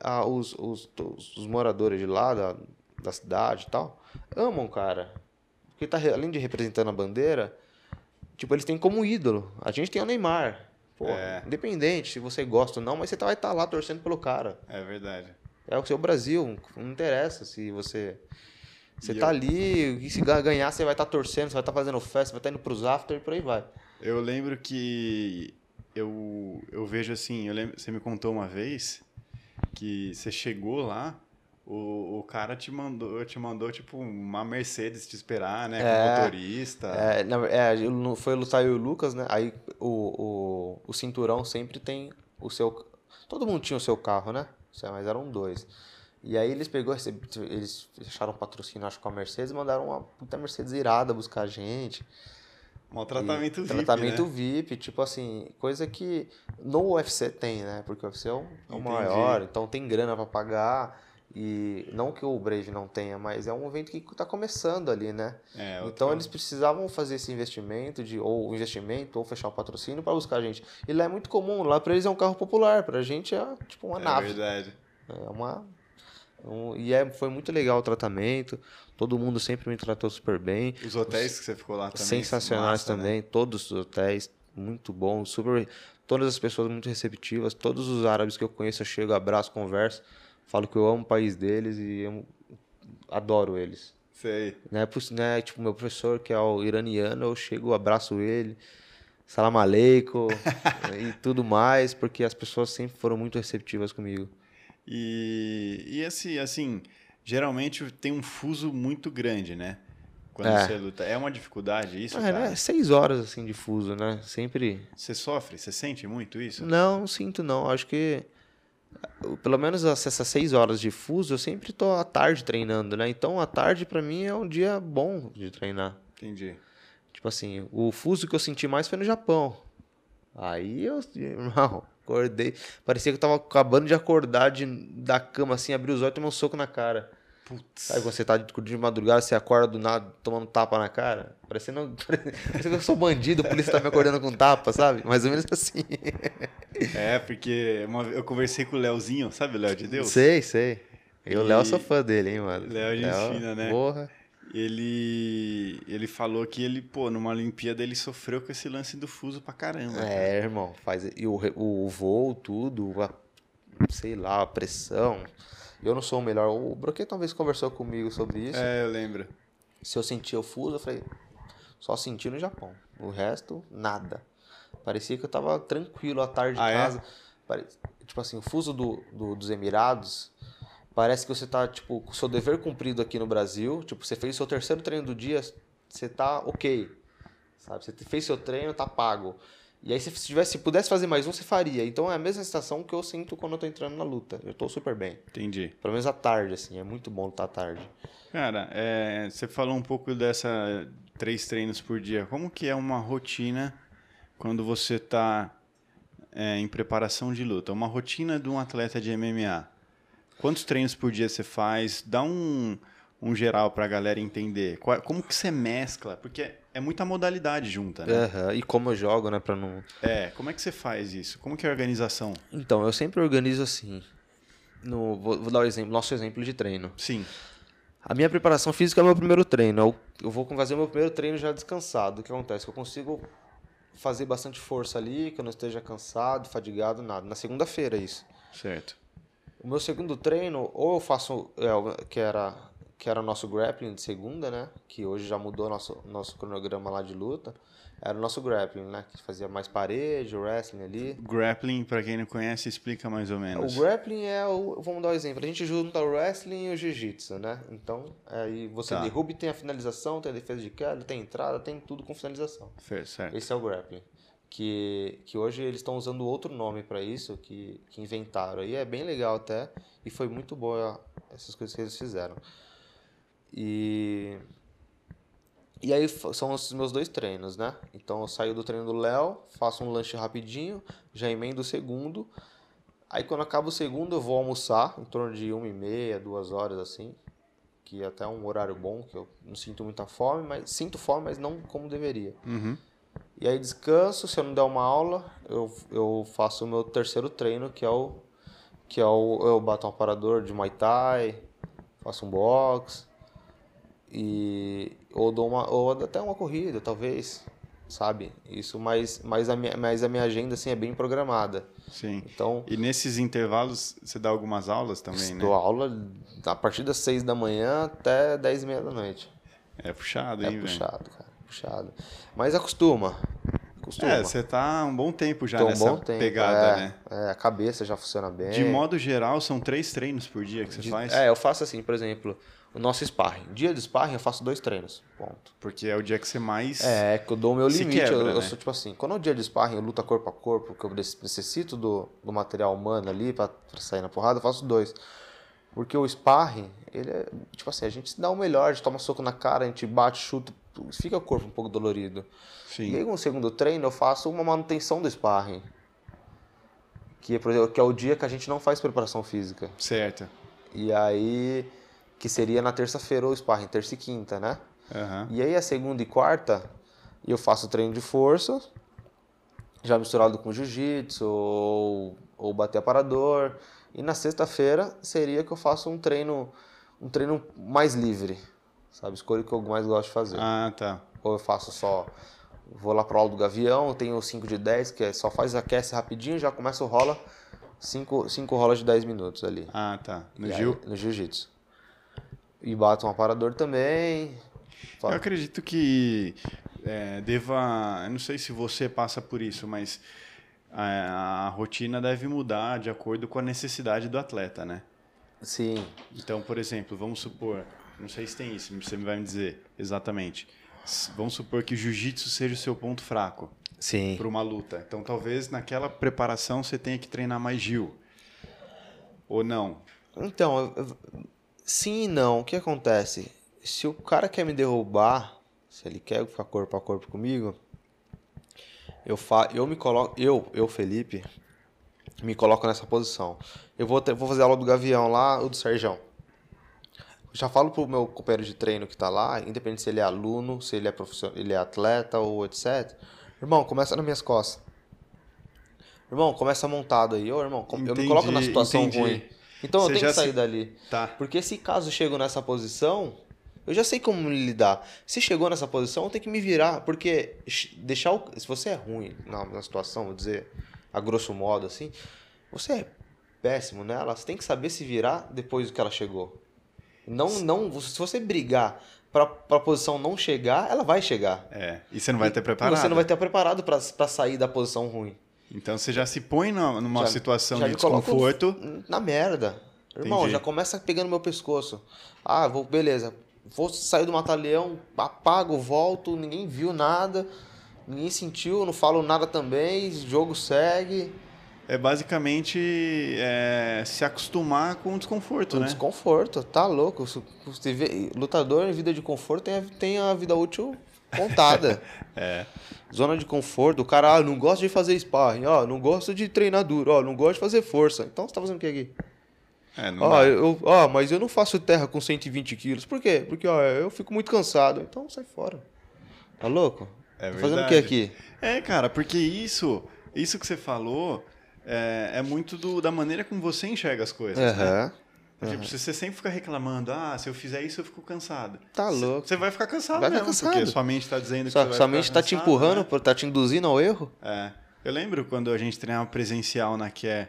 ah, os, os, os, moradores de lá, da, da cidade e tal, amam o cara. Porque tá, além de representando a bandeira, tipo, eles têm como ídolo. A gente tem o Neymar. Pô, É. independente se você gosta ou não, mas você tá- vai estar lá torcendo pelo cara. É verdade. É o seu Brasil, não interessa se você. Você E tá eu- ali, e se ga- ganhar, você vai estar torcendo, você vai estar fazendo festa, você vai estar indo pros after e por aí vai. Eu lembro que eu, eu vejo assim, eu lembro, você me contou uma vez que você chegou lá, o, o cara te mandou, te mandou tipo uma Mercedes te esperar, né, com É. motorista. É, é, não- foi lutar e o Lucas, né? Aí o, o, o cinturão sempre tem o seu. Todo mundo tinha o seu carro, né? Mas eram dois. E aí eles pegou, eles fecharam um patrocínio, acho, com a Mercedes, mandaram uma puta Mercedes irada buscar a gente. Um tratamento E VIP, Tratamento né? VIP, tipo assim, coisa que no UFC tem, né? Porque o UFC é o, é o Entendi. maior, então tem grana pra pagar. E não que o Brave não tenha, mas é um evento que tá começando ali, né? É, Então eles precisavam fazer esse investimento de ou investimento ou fechar o patrocínio para buscar a gente. E lá é muito comum, lá para eles é um carro popular, pra gente é tipo uma É nave. verdade. É uma um- e é, foi muito legal o tratamento. Todo mundo sempre me tratou super bem. Os hotéis que você ficou lá também. Sensacionais massa, né? também, todos os hotéis muito bons, super, todas as pessoas muito receptivas, todos os árabes que eu conheço eu chego, abraço, converso, falo que eu amo o país deles e eu adoro eles. Sei. Né, né, tipo meu professor que é o iraniano, eu chego, abraço ele, salam aleikum (laughs) e tudo mais, porque as pessoas sempre foram muito receptivas comigo. E, e esse, assim, geralmente tem um fuso muito grande, né? Quando É. você luta. É uma dificuldade isso, né, seis horas assim de fuso, né? Sempre Você sofre? Você sente muito isso? Não, não sinto não. Acho que pelo menos as- essas seis horas de fuso eu sempre tô à tarde treinando, né? Então a tarde pra mim é um dia bom de treinar. Entendi. Tipo assim, o fuso que eu senti mais foi no Japão. Aí eu, irmão, acordei. Parecia que eu tava acabando de acordar de, da cama, assim, abri os olhos e tomei um soco na cara. Putz. Sabe quando você tá de, madrugada, você acorda do nada tomando tapa na cara? Parecendo, (laughs) parecendo que eu sou bandido, a polícia tá me acordando com tapa, sabe? Mais ou menos assim. (laughs) É, porque uma- eu conversei com o Leozinho, sabe o Léo de Deus? Sei, sei. Eu, E- Léo, sou fã dele, hein, mano. Léo é gente fina, né? Porra. Ele, ele falou que ele, pô, numa Olimpíada ele sofreu com esse lance do fuso pra caramba. cara. É, irmão, faz. E o, re- o voo, tudo, a- sei lá, a pressão. Eu não sou o melhor. O Broquet talvez conversou comigo sobre isso. É, eu lembro. Se eu sentia o fuso, eu falei, só senti no Japão. O resto, nada. Parecia que eu tava tranquilo à tarde Ah, em é? casa. Pare- Tipo assim, o fuso do, do- dos Emirados, parece que você tá, tipo, com o seu dever cumprido aqui no Brasil. Tipo, você fez o seu terceiro treino do dia, você tá ok. Sabe? Você fez seu treino, tá pago. E aí, se tivesse, se pudesse fazer mais um, você faria. Então é a mesma sensação que eu sinto quando eu tô entrando na luta. Eu tô super bem. Entendi. Pelo menos à tarde, assim. É muito bom lutar à tarde. Cara, é, você falou um pouco dessa três treinos por dia. Como que é uma rotina quando você está em preparação de luta? Uma rotina de um atleta de MMA. Quantos treinos por dia você faz? Dá um, um geral para a galera entender. Qual- como que você mescla? Porque é muita modalidade junta, né? Aham. E como eu jogo, né, pra não... É. Como é que você faz isso? Como que é a organização? Então, eu sempre organizo assim. No, vou, vou dar o exemplo, nosso exemplo de treino. Sim. A minha preparação física é o meu primeiro treino. Eu, eu vou fazer o meu primeiro treino já descansado. O que acontece? Que eu consigo fazer bastante força ali, que eu não esteja cansado, fadigado, nada. Na segunda-feira, isso. Certo. O meu segundo treino, ou eu faço, é, que era que era o nosso grappling de segunda, né? Que hoje já mudou nosso nosso cronograma lá de luta. Era o nosso grappling, né? Que fazia mais parede, wrestling ali. Grappling, para quem não conhece, explica mais ou O menos. grappling é o. Vamos dar um exemplo. A gente junta o wrestling e o jiu-jitsu, né? Então, aí você Tá. derruba e tem a finalização, tem a defesa de queda, tem entrada, tem tudo com finalização. Certo. Esse é o grappling. Que, que hoje eles estão usando outro nome para isso, que, que inventaram. E é bem legal até. E foi muito boa essas coisas que eles fizeram. E. E aí são os meus dois treinos, né? Então eu saio do treino do Léo, faço um lanche rapidinho, já emendo o segundo. Aí quando acaba o segundo eu vou almoçar, em torno de uma e meia, duas horas assim. Que é até um horário bom, que eu não sinto muita fome, mas sinto fome, mas não como deveria. Uhum. E aí descanso, se eu não der uma aula, eu, eu faço o meu terceiro treino, que é o que é o eu bato um aparador de Muay Thai, faço um box e ou dou uma ou até uma corrida, talvez, sabe? Isso, mas mas a minha mas a minha agenda assim é bem programada. Sim. Então, E nesses intervalos, você dá algumas aulas também, né? dou aula a partir das seis da manhã até dez e meia da noite. É puxado, É hein, velho? puxado, cara, puxado. Mas acostuma. Acostuma. É, você tá um bom tempo já Tô nessa bom tempo, pegada, é, né? É, a cabeça já funciona bem. De modo geral, são três treinos por dia que você De- faz? É, eu faço assim, por exemplo, o nosso sparring. Dia de sparring eu faço dois treinos. Ponto. Porque é o dia que você mais... É, que eu dou o meu limite. quebra, eu, eu né? sou tipo assim, quando é o dia de sparring, eu luto corpo a corpo, que eu nece- necessito do, do material humano ali pra, pra sair na porrada, eu faço dois. Porque o sparring, ele é, tipo assim, a gente se dá o melhor, a gente toma soco na cara, a gente bate, chuta, fica o corpo um pouco dolorido. Sim. E aí, no segundo treino, eu faço uma manutenção do sparring. Que é, por exemplo, que é o dia que a gente não faz preparação física. Certo. E aí, que seria na terça-feira o sparring, terça e quinta, né? Aham. E aí, a segunda e quarta, eu faço treino de força, já misturado com jiu-jitsu ou, ou bater aparador. E na sexta-feira seria que eu faço um treino, um treino mais livre, sabe? Escolho o que eu mais gosto de fazer. Ah, tá. Ou eu faço só. Vou lá pro aula do Gavião, tenho 5 de 10, que é só faz aquece rapidinho, já começa o rola. 5 cinco rolas de 10 minutos ali. Ah, tá. No E aí- Gil. no jiu-jitsu. E bato um aparador também. Eu acredito que é, deva. Eu não sei se você passa por isso, mas a, a rotina deve mudar de acordo com a necessidade do atleta, né? Sim. Então, por exemplo, vamos supor, não sei se tem isso, você vai me dizer exatamente. Vamos supor que o jiu-jitsu seja o seu ponto fraco Sim. para uma luta. Então, talvez naquela preparação você tenha que treinar mais Gil. Ou não? Então, eu- sim e não. O que acontece? Se o cara quer me derrubar, se ele quer ficar corpo a corpo comigo, eu fa eu me coloco, eu, eu Felipe, me coloco nessa posição. Eu vou, ter- vou fazer aula do Gavião lá, ou do Serjão. Já falo pro meu companheiro de treino que tá lá, independente se ele é aluno, se ele é profissional, ele é atleta ou etc. Irmão, começa nas minhas costas. Irmão, começa montado aí. Ô, irmão, com- eu me Entendi, coloco na situação entendi. ruim. Então eu Você tenho já que sair se- dali. Tá. Porque se caso eu chego nessa posição, eu já sei como lidar. Se chegou nessa posição, eu tenho que me virar. Porque deixar o. Se você é ruim na, na situação, vou dizer, a grosso modo, assim, você é péssimo nela, você tem que saber se virar depois do que ela chegou. Não, não, se você brigar pra, pra posição não chegar, ela vai chegar. É. E você não vai ter preparado. Você não vai estar preparado pra sair da posição ruim. Então você já se põe na- numa Já- situação já de desconforto. Na merda. Irmão, Entendi. já começa pegando meu pescoço. Ah, vou, beleza. Vou sair do mata-leão, apago, volto, ninguém viu nada, ninguém sentiu, não falo nada também, jogo segue. É basicamente é, se acostumar com o desconforto, Um né? desconforto, tá louco. Lutador em vida de conforto tem a, tem a vida útil contada. (laughs) É. Zona de conforto, o cara, ah, não gosta de fazer sparring, ó, não gosta de treinar duro, ó, não gosta de fazer força. Então você tá fazendo o que aqui? É, não Ó, eu, ó, mas eu não faço terra com 120 quilos. Por quê? Porque, ó, eu fico muito cansado. Então sai fora. Tá louco? É tá fazendo o que aqui? É, cara, porque isso, isso que você falou é, é muito do- da maneira como você enxerga as coisas. né? Tipo, se você sempre fica reclamando, ah, se eu fizer isso eu fico cansado. Tá louco. Você vai ficar cansado Vai ficar mesmo, cansado. porque sua mente tá dizendo que Sua, você sua mente tá te empurrando, né? tá te induzindo ao erro? É. Eu lembro quando a gente treinava presencial na QE,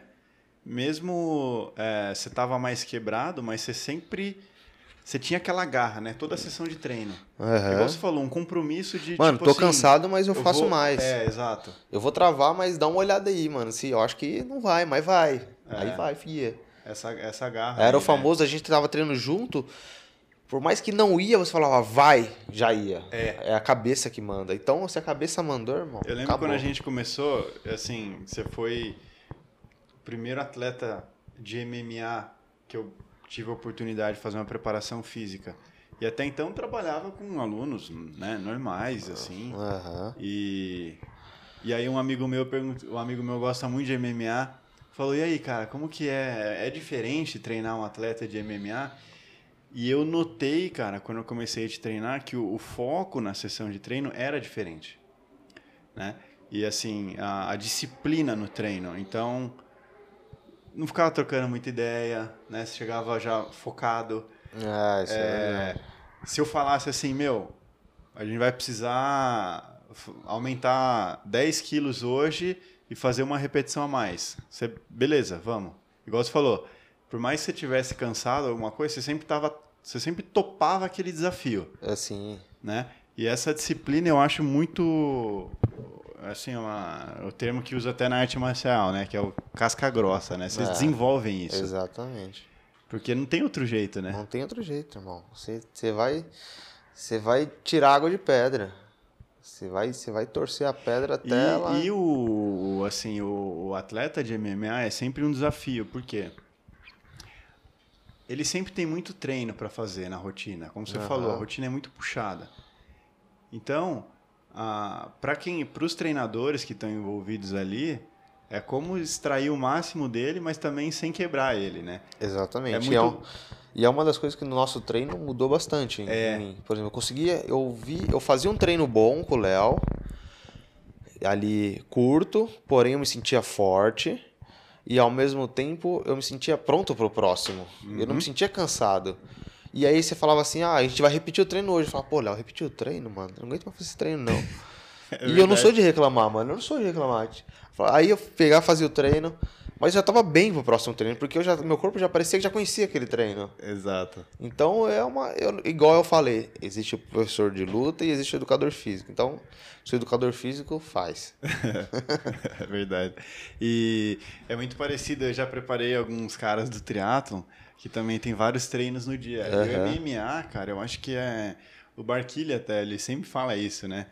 mesmo é, você tava mais quebrado, mas você sempre. Você tinha aquela garra, né? Toda a sessão de treino. Aham. Igual você falou, um compromisso de. Mano, tipo tô assim, cansado, mas eu, faço vou- mais. É, exato. Eu vou travar, mas dá uma olhada aí, mano. Se eu acho que não vai, mas vai. Aí É. vai, fia. Essa, essa garra. Era aí, o famoso, a gente tava treinando junto. Por mais que não ia, você falava, vai, já ia. É. É a cabeça que manda. Então, se a cabeça mandou, irmão. Eu lembro acabou. quando a gente começou, assim, você foi o primeiro atleta de MMA que eu tive a oportunidade de fazer uma preparação física. E até então trabalhava com alunos, né, normais, assim. Aham. E, e aí um amigo meu perguntou, um amigo meu gosta muito de MMA, falou: "E aí, cara, como que é? É diferente treinar um atleta de MMA?" E eu notei, cara, quando eu comecei a te treinar, que o, o foco na sessão de treino era diferente, né? E assim, a, a disciplina no treino. Então, não ficava trocando muita ideia, né? Você chegava já focado. Ah, isso é... É, se eu falasse assim, meu, a gente vai precisar aumentar 10 quilos hoje e fazer uma repetição a mais. Você, beleza, vamos. Igual você falou, por mais que você tivesse cansado alguma coisa, você sempre tava, você sempre topava aquele desafio, Assim. né? E essa disciplina eu acho muito assim, uma, o termo que usa até na arte marcial, né, que é o casca grossa, né? Vocês É, desenvolvem isso, Exatamente. porque não tem outro jeito, né? Não tem outro jeito, irmão. Você, você vai. Você vai tirar água de pedra. Você vai, você vai torcer a pedra até ela. E, e o, assim, o, o atleta de MMA é sempre um desafio, porque ele sempre tem muito treino para fazer na rotina. Como você Aham. falou, a rotina é muito puxada. Então, para quem, para os treinadores que estão envolvidos ali, é como extrair o máximo dele, mas também sem quebrar ele, né? Exatamente. É E, muito- é um- e é uma das coisas que no nosso treino mudou bastante em É. mim. Por exemplo, eu conseguia, eu vi, eu fazia um treino bom com o Léo, ali curto, porém eu me sentia forte e ao mesmo tempo eu me sentia pronto pro próximo. Eu não me sentia cansado. E aí você falava assim, ah, a gente vai repetir o treino hoje. Eu falava, pô, Léo, repetiu o treino, mano? Eu não aguento mais fazer esse treino, não. É (laughs) e eu não sou de reclamar, mano. Eu não sou de reclamar. Aí eu pegava, fazia o treino, mas eu já tava bem pro próximo treino, porque eu já, meu corpo já parecia que já conhecia aquele treino. Exato. Então é uma. eu- igual eu falei, existe o professor de luta e existe o educador físico. Então, se o educador físico faz. (laughs) é verdade. E é muito parecido, eu já preparei alguns caras do triatlon que também tem vários treinos no dia. E o. MMA, cara, eu acho que é o Barquilha até, ele sempre fala isso, né?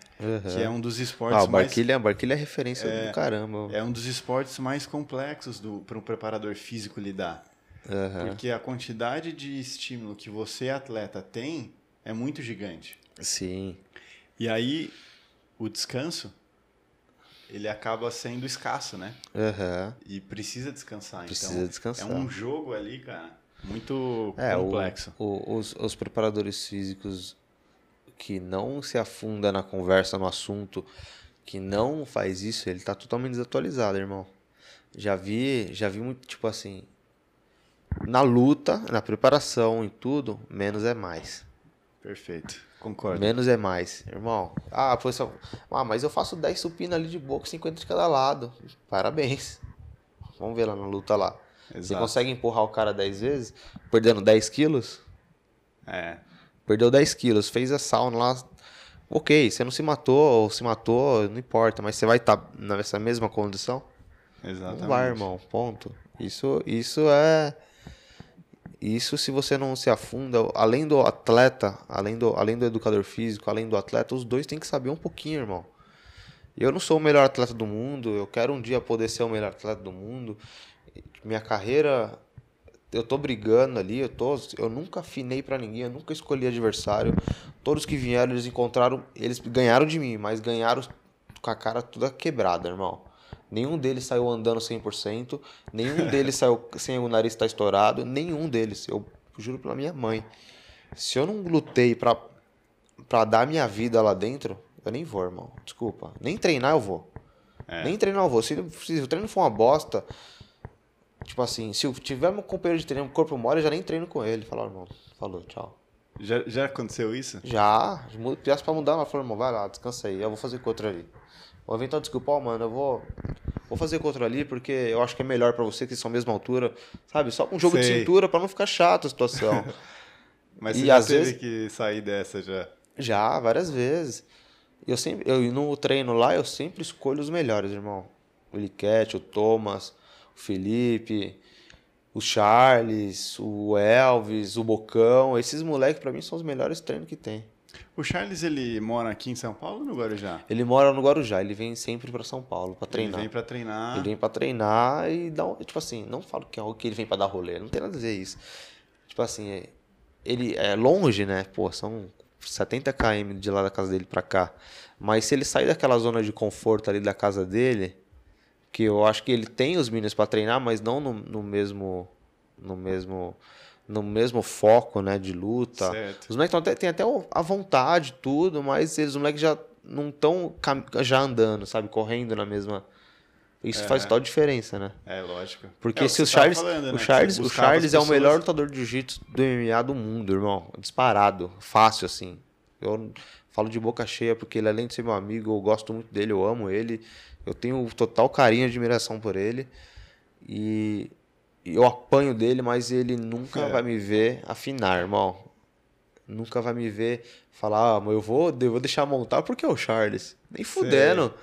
Que é um dos esportes Ah, o mais Barquilha, Barquilha é referência do caramba. é um dos esportes mais complexos para um preparador físico lidar. Aham. Porque a quantidade de estímulo que você, atleta, tem é muito gigante. Sim. E aí, o descanso, ele acaba sendo escasso, né? Aham. E precisa descansar. Precisa então, descansar. É um jogo ali, cara, muito É, o- complexo. o- os, os preparadores físicos que não se afunda na conversa, no assunto, que não faz isso, ele tá totalmente desatualizado, irmão. Já vi, já vi muito, tipo assim, na luta, na preparação, em tudo, menos é mais. Perfeito. Concordo. Menos é mais, irmão. Ah, foi só... ah, mas eu faço 10 supina ali de boca, 50 de cada lado. Parabéns. Vamos ver lá na luta lá. Você Exato. consegue empurrar o cara 10 vezes, perdendo 10 quilos? É, Perdeu 10 quilos, fez a sauna lá. Ok, você não se matou ou se matou, não importa, mas você vai estar nessa mesma condição? exatamente. Não vai, irmão. Ponto. Isso, isso é. Isso se você não se afunda, além do atleta, além do, além do educador físico, além do atleta, os dois têm que saber um pouquinho, irmão. Eu não sou o melhor atleta do mundo, eu quero um dia poder ser o melhor atleta do mundo. Minha carreira, eu tô brigando ali, eu, tô, eu nunca afinei pra ninguém, eu nunca escolhi adversário. Todos que vieram, eles encontraram, eles ganharam de mim, mas ganharam com a cara toda quebrada, irmão. Nenhum deles saiu andando 100%, nenhum (laughs) deles saiu sem o nariz estar estourado, nenhum deles. Eu juro pela minha mãe. Se eu não lutei pra, pra dar minha vida lá dentro, eu nem vou, irmão. Desculpa. Nem treinar eu vou. Nem treinar eu vou. Se, se o treino for uma bosta, tipo assim, se eu tiver meu companheiro de treino, corpo mole, eu já nem treino com ele. Fala, irmão, falou, tchau. Já, já aconteceu isso? Já, peço pra mudar, ela falou, irmão, vai lá, descansa aí, eu vou fazer com outro ali. Vou inventar desculpa, ó, mano, eu vou, vou fazer com outro ali porque eu acho que é melhor pra você, que são a mesma altura, sabe? Só um jogo de Sei. cintura pra não ficar chato a situação. (laughs) Mas E você às teve vezes- que sair dessa já. Já, várias vezes. Eu sempre, eu no treino lá, eu sempre escolho os melhores, irmão. O Liquete, o Thomas, o Felipe, o Charles, o Elvis, o Bocão. Esses moleques, pra mim, são os melhores treinos que tem. O Charles, ele mora aqui em São Paulo ou no Guarujá? Ele mora no Guarujá, ele vem sempre pra São Paulo pra treinar. Ele vem pra treinar. Ele vem pra treinar e dá um, tipo assim, não falo que é algo que ele vem pra dar rolê, não tem nada a ver isso. Tipo assim, ele é longe, né? Pô, são 70 km de lá da casa dele pra cá. Mas se ele sair daquela zona de conforto ali da casa dele, que eu acho que ele tem os meninos pra treinar, mas não no, no mesmo no mesmo no mesmo foco, né, de luta. Certo. Os moleques até, têm até a vontade, tudo, mas eles, os moleques já não estão já andando, sabe? Correndo na mesma. Isso faz total diferença, né? É, lógico. Porque É, se o Charles. falando, né, o Charles, o Charles é o melhor lutador de jiu-jitsu do MMA do mundo, irmão. Disparado. Fácil, assim. Eu falo de boca cheia porque ele, além de ser meu amigo, eu gosto muito dele, eu amo ele. Eu tenho total carinho e admiração por ele. E eu apanho dele, mas ele nunca É. vai me ver afinar, irmão. Nunca vai me ver falar, ah, mas eu vou, eu vou deixar montar porque é o Charles. Nem fudendo.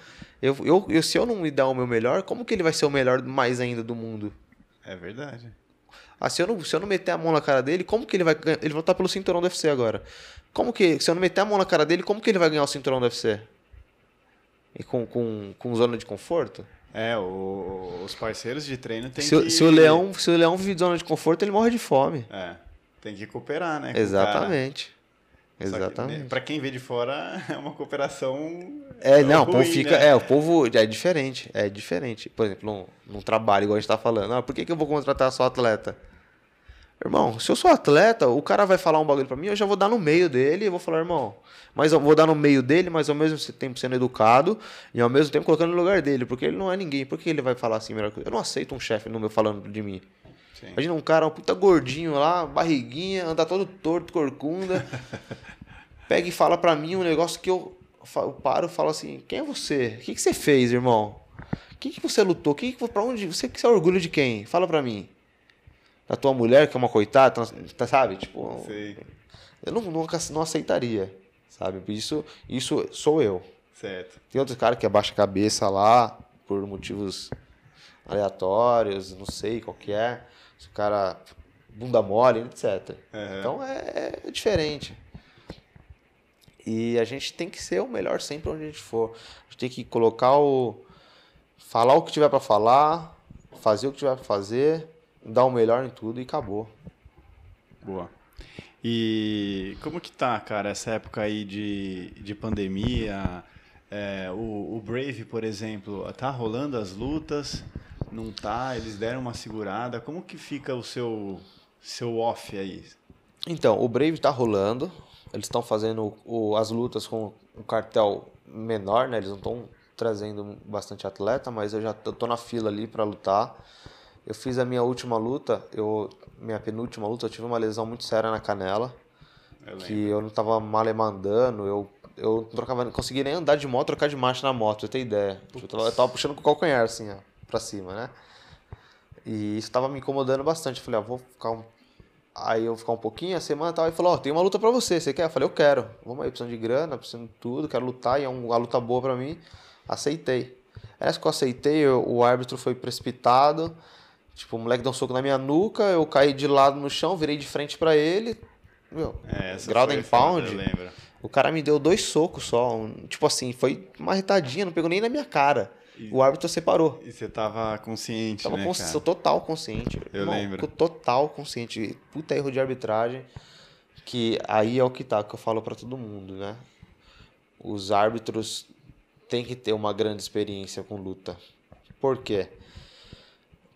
Eu, eu, eu, se eu não me dar o meu melhor, como que ele vai ser o melhor mais ainda do mundo? É verdade. Ah, se eu, não, se eu não meter a mão na cara dele, como que ele vai ganhar? Ele vai lutar pelo cinturão do UFC agora. Como que, se eu não meter a mão na cara dele, como que ele vai ganhar o cinturão do UFC? E com, com, com zona de conforto? É, o- os parceiros de treino tem Se, o- que... se, o leão, se o leão vive de zona de conforto, ele morre de fome. É. Tem que cooperar, né? Exatamente. que, né, Exatamente. pra quem vê de fora, (laughs) é uma cooperação. É, não, o povo ruim, fica. né? É, o povo é diferente. É diferente. Por exemplo, num, num trabalho, igual a gente tá falando. Ah, por que, que eu vou contratar só atleta? Irmão, se eu sou atleta, o cara vai falar um bagulho pra mim, eu já vou dar no meio dele e vou falar, irmão. Mas eu vou dar no meio dele, mas ao mesmo tempo sendo educado e ao mesmo tempo colocando no lugar dele, porque ele não é ninguém. Por que ele vai falar assim melhor que eu? Eu não aceito um chefe no meu falando de mim. Sim. Imagina um cara, um puta gordinho lá, barriguinha, anda todo torto, corcunda. (laughs) pega e fala pra mim um negócio que eu, eu paro e falo assim: quem é você? O que, que você fez, irmão? O que, que você lutou? Que que, pra onde? Você que você é orgulho de quem? Fala pra mim. Da tua mulher, que é uma coitada, tá- tá- sabe? Tipo, Sei. eu não, nunca não aceitaria, sabe? Isso, isso sou eu. Certo. Tem outros caras que abaixa a cabeça lá por motivos aleatórios, não sei qual que é. Se o cara bunda mole, etc. Aham. Então é, é diferente. E a gente tem que ser o melhor sempre onde a gente for. A gente tem que colocar o. falar o que tiver pra falar, fazer o que tiver pra fazer, dar o melhor em tudo e acabou. Boa. E como que tá, cara, essa época aí de, de pandemia? É, o, o Brave, por exemplo, tá rolando as lutas? Não tá? Eles deram uma segurada. Como que fica o seu, seu off aí? Então, o Brave tá rolando. Eles estão fazendo o- as lutas com um cartel menor, né? Eles não estão trazendo bastante atleta, mas eu já tô, tô na fila ali para lutar. Eu fiz a minha última luta, eu minha penúltima luta, eu tive uma lesão muito séria na canela, Eu lembro. que eu não tava malemandando, eu eu não trocava, não conseguia nem andar de moto, trocar de marcha na moto, você ter ideia. Eu tava, eu tava puxando com o calcanhar assim, ó, pra cima, né? E isso tava me incomodando bastante. Eu falei, ah, vou ficar um Aí eu ficar um pouquinho, a semana tal, e falou, ó, tem uma luta pra você, você quer? Eu falei, eu quero. Vamos aí, precisando de grana, precisando de tudo, quero lutar, e é um- uma luta boa pra mim. Aceitei. Essa que eu aceitei, eu- o árbitro foi precipitado, tipo, o moleque deu um soco na minha nuca, eu caí de lado no chão, virei de frente pra ele, meu, É, grau Eu lembro. o cara me deu dois socos só, um- tipo assim, foi uma retadinha, não pegou nem na minha cara. O árbitro separou. E você tava consciente, Tava né, consci- cara? total consciente. Eu Irmão, lembro. Total consciente. Puta erro de arbitragem. Que aí é o que tá, que eu falo pra todo mundo, né? Os árbitros têm que ter uma grande experiência com luta. Por quê?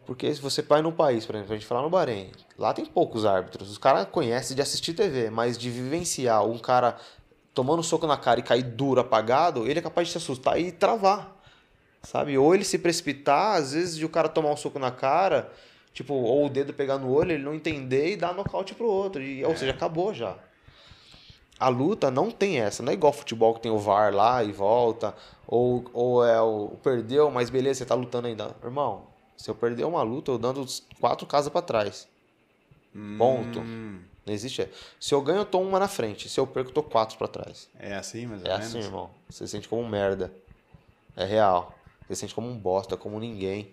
Porque se você vai num país, por exemplo, a gente falar no Bahrein, lá tem poucos árbitros. Os caras conhecem de assistir TV, mas de vivenciar um cara tomando um soco na cara e cair duro, apagado, ele é capaz de se assustar e travar. Sabe? Ou ele se precipitar, às vezes de o cara tomar um soco na cara, tipo, ou o dedo pegar no olho, ele não entender e dar nocaute pro outro. E, Ou seja, acabou já. A luta não tem essa, não é igual futebol que tem o VAR lá e volta, ou, ou é o perdeu, mas beleza, você tá lutando ainda. Irmão, se eu perder uma luta, eu dando quatro casas pra trás. Ponto. Hum, Não existe. Se eu ganho, eu tô uma na frente. Se eu perco, eu tô quatro pra trás. é assim, mais ou É menos? assim, irmão. Você se sente como um merda. É real. Você se sente como um bosta, como ninguém.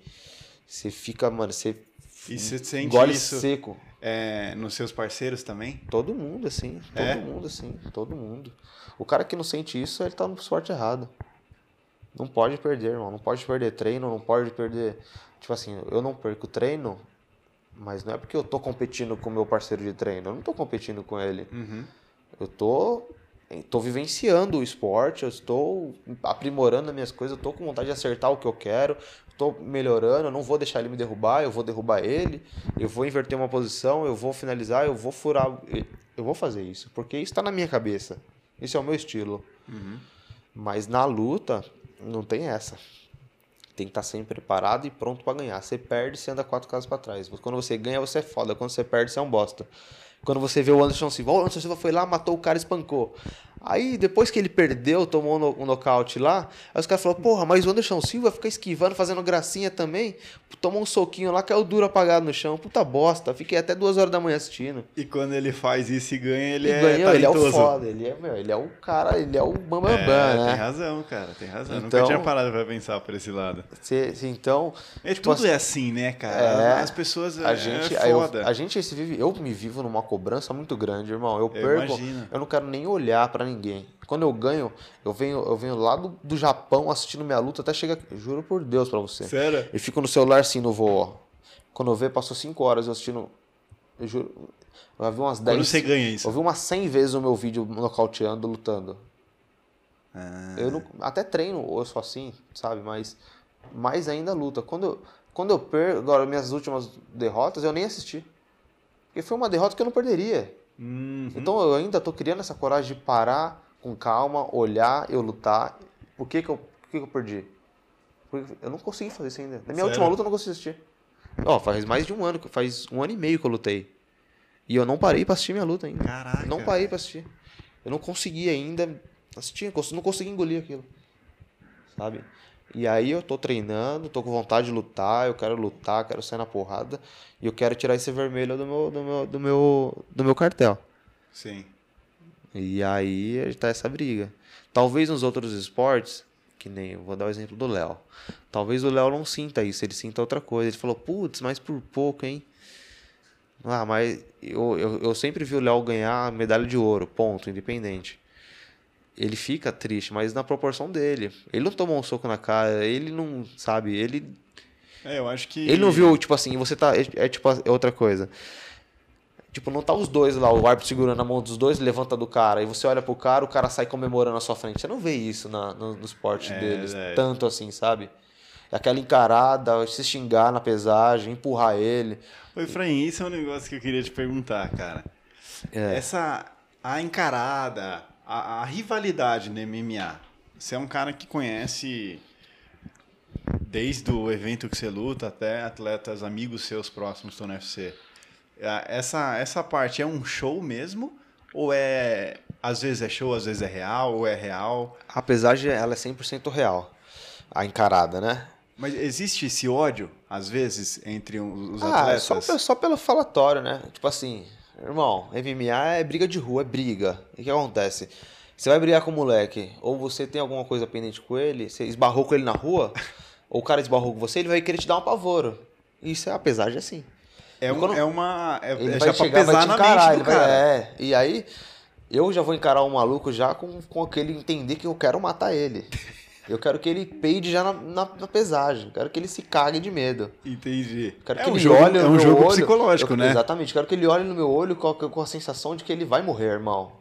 Você fica, mano, você E você sente isso seco. é, nos seus parceiros também? Todo mundo, assim. Todo É? mundo, assim. Todo mundo. O cara que não sente isso, ele tá no esporte errado. Não pode perder, irmão. Não pode perder treino, não pode perder. Tipo assim, eu não perco treino, mas não é porque eu tô competindo com o meu parceiro de treino. Eu não tô competindo com ele. Uhum. Eu tô, tô vivenciando o esporte, eu estou aprimorando as minhas coisas, eu tô com vontade de acertar o que eu quero, estou melhorando, eu não vou deixar ele me derrubar, eu vou derrubar ele, eu vou inverter uma posição, eu vou finalizar, eu vou furar, eu vou fazer isso, porque isso está na minha cabeça. Esse é o meu estilo. Mas na luta, não tem essa. Tem que estar sempre preparado e pronto para ganhar. Você perde, você anda quatro casas para trás. Quando você ganha, você é foda. Quando você perde, você é um bosta. Quando você vê o Anderson Silva, o Anderson Silva foi lá, matou o cara, espancou. Aí, depois que ele perdeu, tomou um nocaute lá, aí os caras falaram, porra, mas o Anderson Silva fica esquivando, fazendo gracinha também, tomou um soquinho lá, caiu duro apagado no chão. Puta bosta, fiquei até duas horas da manhã assistindo. E quando ele faz isso e ganha, ele E é ganhou, ele é o talentoso. foda, ele é, meu, ele é o cara, ele é o bambambam, É, né? Tem razão, cara, tem razão. Nunca Então- tinha parado pra pensar por esse lado. Cê- cê- então, É, Tipo tudo é assim, né, cara? É, As pessoas a é, gente, é aí eu- foda. a gente se vive, eu me vivo numa cobrança muito grande, irmão. Eu Eu perco, imagino. eu não quero nem olhar pra ninguém. Quando eu ganho, eu venho, eu venho lá do, do Japão assistindo minha luta até chegar, juro por Deus pra você. Sério? Eu fico no celular assim no voo, ó. Quando eu ver, passou cinco horas eu assistindo, eu juro, Eu vi umas 10. Quando você ganha isso. Eu vi umas 100 vezes o meu vídeo nocauteando, lutando. Ah, Eu não, até treino, eu sou assim, sabe? Mas mais ainda luta. Quando eu, quando eu perco, agora minhas últimas derrotas, eu nem assisti. Porque foi uma derrota que eu não perderia. uhum. Então eu ainda tô criando essa coragem de parar com calma, olhar, eu lutar. Por que que eu, por que que eu perdi? Porque eu não consegui fazer isso ainda. Na minha Sério? última luta eu não consegui assistir. Ó, faz mais de um ano, que- faz um ano e meio que eu lutei. E eu não parei pra assistir minha luta ainda. Caraca. Não parei pra assistir. Eu não consegui ainda assistir, não consegui engolir aquilo. Sabe? E aí eu tô treinando, tô com vontade de lutar, eu quero lutar, quero sair na porrada. E eu quero tirar esse vermelho do meu, do meu, do meu, do meu cartel. Sim. E aí tá essa briga. Talvez nos outros esportes, que nem eu vou dar o exemplo do Léo. Talvez o Léo não sinta isso, ele sinta outra coisa. Ele falou, putz, mas por pouco, hein? Ah, mas eu, eu, eu sempre vi o Léo ganhar medalha de ouro, ponto, independente. Ele fica triste, mas na proporção dele. Ele não tomou um soco na cara, ele não, sabe, ele É, eu acho que. ele não viu, tipo assim, você tá. É, é tipo é outra coisa. Tipo, não tá os dois lá, o árbitro segurando a mão dos dois, levanta do cara, e você olha pro cara, o cara sai comemorando na sua frente. Você não vê isso na, no, no esporte É, deles, é. tanto assim, sabe? Aquela encarada, se xingar na pesagem, empurrar ele. Ô, Efraim, isso é um negócio que eu queria te perguntar, cara. É. Essa. A encarada, a, a rivalidade no MMA. Você é um cara que conhece. Desde o evento que você luta até atletas amigos seus próximos estão no UFC. Ah, Essa, essa parte é um show mesmo? Ou é. Às vezes é show, às vezes é real, ou é real? A pesagem, ela é 100% real. A encarada, né? Mas existe esse ódio, às vezes, entre os Ah, é atletas? só, só pelo falatório, né? Tipo assim, irmão, MMA é briga de rua, é briga. E o que acontece? Você vai brigar com o moleque, ou você tem alguma coisa pendente com ele, você esbarrou com ele na rua, ou o cara esbarrou com você, ele vai querer te dar um apavoro. Isso é a pesagem assim. É, um- quando- é uma. É, Ele é vai chegar, vai te encarar, ele do vai, cara. é. E aí, eu já vou encarar o maluco já com, com aquele entender que eu quero matar ele. Eu quero que ele peide já na, na, na pesagem. Quero que ele se cague de medo. Entendi. Quero é que um ele jogo, olhe é um meu jogo olho. psicológico, Eu- né? Exatamente. Quero que ele olhe no meu olho com a, com a sensação de que ele vai morrer, irmão.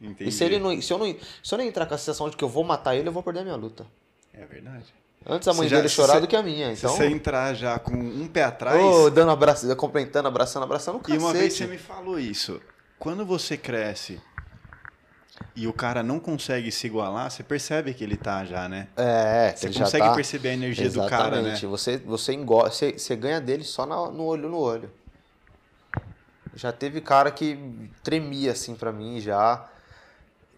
Entendi. E se, ele não, se, eu não, se eu não entrar com a sensação de que eu vou matar ele, eu vou perder a minha luta. É verdade. Antes a mãe já- dele chorar do que a minha. Então, Se você entrar já com um pé atrás. ô, dando abraço, complementando, abraçando, abraçando, e uma vez cacete. você me falou isso. Quando você cresce e o cara não consegue se igualar, você percebe que ele tá já, né? É, Você ele já consegue tá- perceber a energia do cara, né? Exatamente. Você, você, engole, você, você ganha dele só na- no olho no olho. Já teve cara que tremia assim pra mim já.